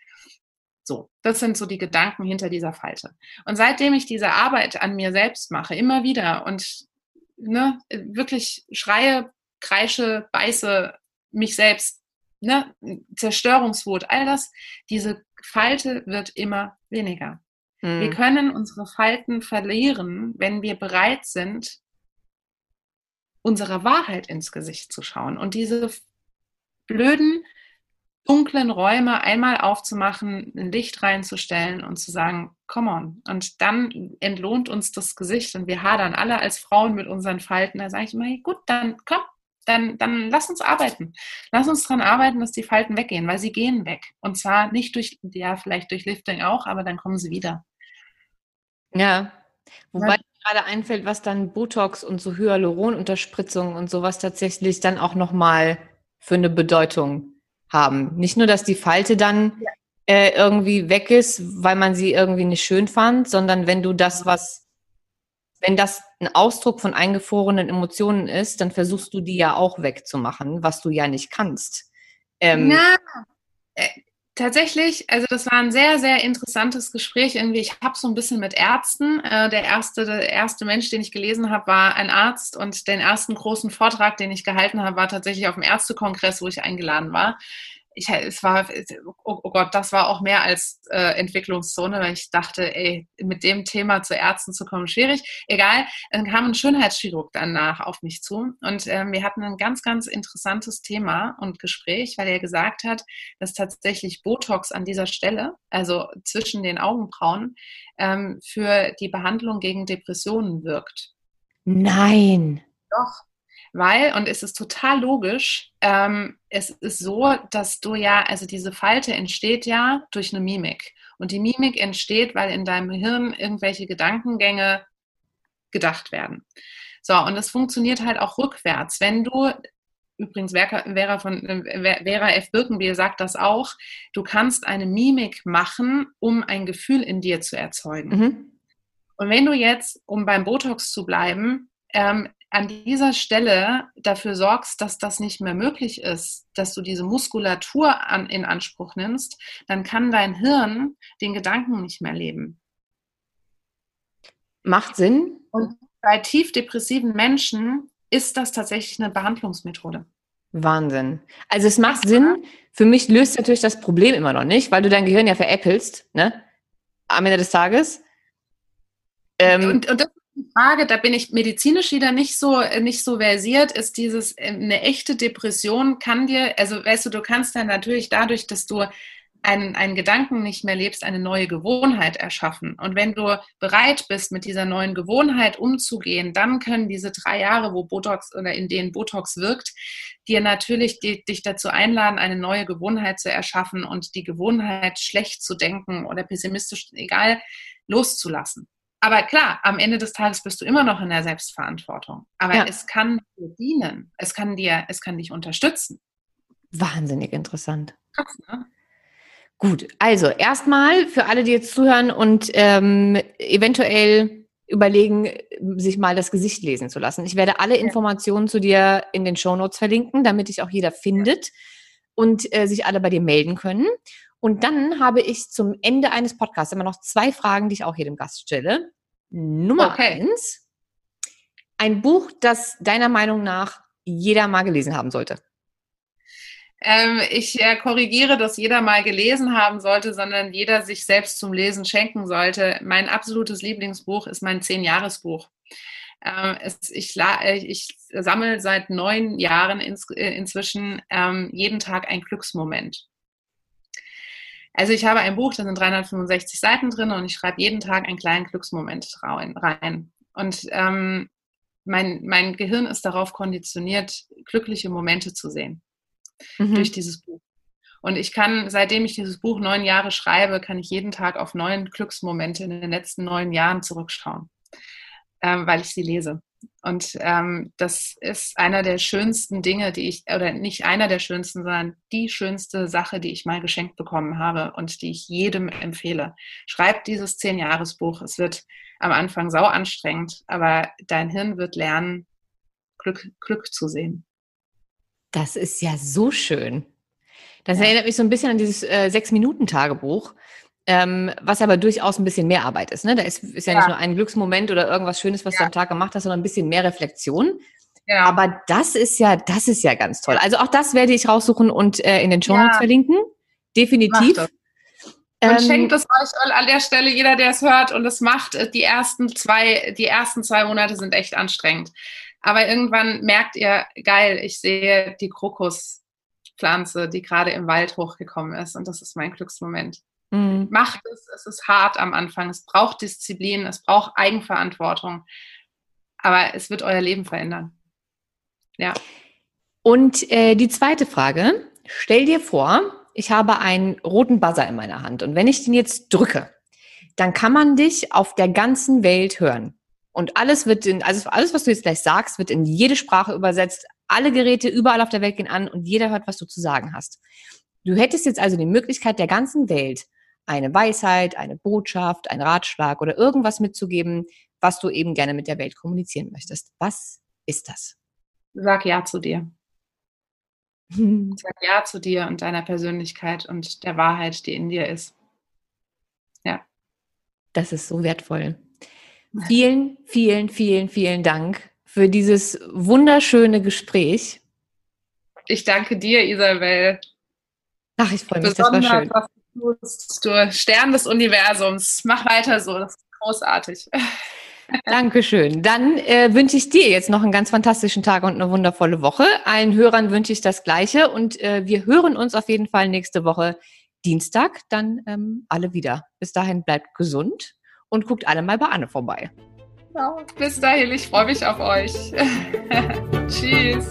So, das sind so die Gedanken hinter dieser Falte. Und seitdem ich diese Arbeit an mir selbst mache, immer wieder und ne, wirklich schreie, kreische, beiße mich selbst, ne, Zerstörungswut, all das, diese Falte wird immer weniger. Mhm. Wir können unsere Falten verlieren, wenn wir bereit sind, unserer Wahrheit ins Gesicht zu schauen und diese blöden dunklen Räume einmal aufzumachen, ein Licht reinzustellen und zu sagen, come on. Und dann entlohnt uns das Gesicht und wir hadern alle als Frauen mit unseren Falten. Da sage ich immer, gut, dann komm, dann, dann lass uns arbeiten. Lass uns daran arbeiten, dass die Falten weggehen, weil sie gehen weg. Und zwar nicht durch, ja, vielleicht durch Lifting auch, aber dann kommen sie wieder. Ja, wobei ja. gerade einfällt, was dann Botox und so Hyaluronunterspritzungen und sowas tatsächlich dann auch nochmal für eine Bedeutung haben. Nicht nur, dass die Falte dann ja. Äh, irgendwie weg ist, weil man sie irgendwie nicht schön fand, sondern wenn du das, was wenn das ein Ausdruck von eingefrorenen Emotionen ist, dann versuchst du die ja auch wegzumachen, was du ja nicht kannst. Ähm, Na, äh, tatsächlich, also das war ein sehr, sehr interessantes Gespräch. Irgendwie, ich habe so ein bisschen mit Ärzten. Äh, der, erste, der erste Mensch, den ich gelesen habe, war ein Arzt und den ersten großen Vortrag, den ich gehalten habe, war tatsächlich auf dem Ärztekongress, wo ich eingeladen war ich, es war, oh, oh, Gott, das war auch mehr als äh, Entwicklungszone, weil ich dachte, ey, mit dem Thema zu Ärzten zu kommen, schwierig. Egal, dann kam ein Schönheitschirurg danach auf mich zu und ähm, wir hatten ein ganz, ganz interessantes Thema und Gespräch, weil er gesagt hat, dass tatsächlich Botox an dieser Stelle, also zwischen den Augenbrauen, ähm, für die Behandlung gegen Depressionen wirkt. Nein. Doch, weil, und es ist total logisch, ähm, es ist so, dass du ja, also diese Falte entsteht ja durch eine Mimik. Und die Mimik entsteht, weil in deinem Hirn irgendwelche Gedankengänge gedacht werden. So, und es funktioniert halt auch rückwärts. Wenn du, übrigens Vera, von, äh, Vera F. Birkenbiel sagt das auch, du kannst eine Mimik machen, um ein Gefühl in dir zu erzeugen. Mhm. Und wenn du jetzt, um beim Botox zu bleiben, ähm, an dieser Stelle dafür sorgst, dass das nicht mehr möglich ist, dass du diese Muskulatur an, in Anspruch nimmst, dann kann dein Hirn den Gedanken nicht mehr leben. Macht Sinn. Und bei tief depressiven Menschen ist das tatsächlich eine Behandlungsmethode. Wahnsinn. Also es macht Sinn. Für mich löst natürlich das Problem immer noch nicht, weil du dein Gehirn ja veräppelst, ne? Am Ende des Tages. Ähm, und, und das Frage, da bin ich medizinisch wieder nicht so, nicht so versiert, ist dieses, äh, eine echte Depression kann dir, also weißt du, du kannst dann natürlich dadurch, dass du einen, einen Gedanken nicht mehr lebst, eine neue Gewohnheit erschaffen. Und wenn du bereit bist, mit dieser neuen Gewohnheit umzugehen, dann können diese drei Jahre, wo Botox oder in denen Botox wirkt, dir natürlich die, dich dazu einladen, eine neue Gewohnheit zu erschaffen und die Gewohnheit, schlecht zu denken oder pessimistisch, egal, loszulassen. Aber klar, am Ende des Tages bist du immer noch in der Selbstverantwortung. Aber ja. es kann dir dienen. Es kann dir, es kann dich unterstützen. Wahnsinnig interessant. Krass, ne? Gut, also erstmal für alle, die jetzt zuhören und ähm, eventuell überlegen, sich mal das Gesicht lesen zu lassen. Ich werde alle Informationen zu dir in den Shownotes verlinken, damit dich auch jeder findet und äh, sich alle bei dir melden können. Und dann habe ich zum Ende eines Podcasts immer noch zwei Fragen, die ich auch jedem Gast stelle. Nummer okay. eins. Ein Buch, das deiner Meinung nach jeder mal gelesen haben sollte. Ähm, ich äh, korrigiere, dass jeder mal gelesen haben sollte, sondern jeder sich selbst zum Lesen schenken sollte. Mein absolutes Lieblingsbuch ist mein Zehn-Jahres-Buch. Ähm, ich, äh, ich, sammle seit neun Jahren ins, äh, inzwischen ähm, jeden Tag ein Glücksmoment. Also ich habe ein Buch, da sind 365 Seiten drin und ich schreibe jeden Tag einen kleinen Glücksmoment rein. Und ähm, mein, mein Gehirn ist darauf konditioniert, glückliche Momente zu sehen mhm. durch dieses Buch. Und ich kann, seitdem ich dieses Buch neun Jahre schreibe, kann ich jeden Tag auf neun Glücksmomente in den letzten neun Jahren zurückschauen, ähm, weil ich sie lese. Und ähm, das ist einer der schönsten Dinge, die ich, oder nicht einer der schönsten, sondern die schönste Sache, die ich mal geschenkt bekommen habe und die ich jedem empfehle. Schreib dieses Zehn-Jahres-Buch. Es wird am Anfang sau anstrengend, aber dein Hirn wird lernen, Glück, Glück zu sehen. Das ist ja so schön. Das ja. erinnert mich so ein bisschen an dieses äh, Sechs-Minuten-Tagebuch ähm, was aber durchaus ein bisschen mehr Arbeit ist. Ne? Da ist, ist ja, ja, nicht nur ein Glücksmoment oder irgendwas Schönes, was ja. du am Tag gemacht hast, sondern ein bisschen mehr Reflexion. Ja. Aber das ist ja, das ist ja ganz toll. Also auch das werde ich raussuchen und äh, in den Show Notes verlinken. Definitiv. Und ähm, schenkt es euch an der Stelle, jeder, der es hört und es macht. Äh, die ersten zwei, die ersten zwei Monate sind echt anstrengend. Aber irgendwann merkt ihr, geil, ich sehe die Krokuspflanze, die gerade im Wald hochgekommen ist. Und das ist mein Glücksmoment. Mhm. Macht es, es ist hart am Anfang, es braucht Disziplin, es braucht Eigenverantwortung, aber es wird euer Leben verändern. Ja. Und äh, die zweite Frage, stell dir vor, ich habe einen roten Buzzer in meiner Hand und wenn ich den jetzt drücke, dann kann man dich auf der ganzen Welt hören. Und alles wird in, also alles, was du jetzt gleich sagst, wird in jede Sprache übersetzt. Alle Geräte überall auf der Welt gehen an und jeder hört, was du zu sagen hast. Du hättest jetzt also die Möglichkeit der ganzen Welt eine Weisheit, eine Botschaft, einen Ratschlag oder irgendwas mitzugeben. was du eben gerne mit der Welt kommunizieren möchtest. Was ist das? Sag Ja zu dir. *laughs* Sag Ja zu dir und deiner Persönlichkeit und der Wahrheit, die in dir ist. Ja. Das ist so wertvoll. Vielen, vielen, vielen, vielen Dank für dieses wunderschöne Gespräch. Ich danke dir, Isabel. Ach, ich freue mich, das war schön. Was du, Stern des Universums. Mach weiter so, das ist großartig. *laughs* Dankeschön. Dann äh, wünsche ich dir jetzt noch einen ganz fantastischen Tag und eine wundervolle Woche. Allen Hörern wünsche ich das Gleiche und äh, wir hören uns auf jeden Fall nächste Woche Dienstag dann ähm, alle wieder. Bis dahin bleibt gesund und guckt alle mal bei Anne vorbei. Genau. Bis dahin, ich freue mich auf euch. *laughs* Tschüss.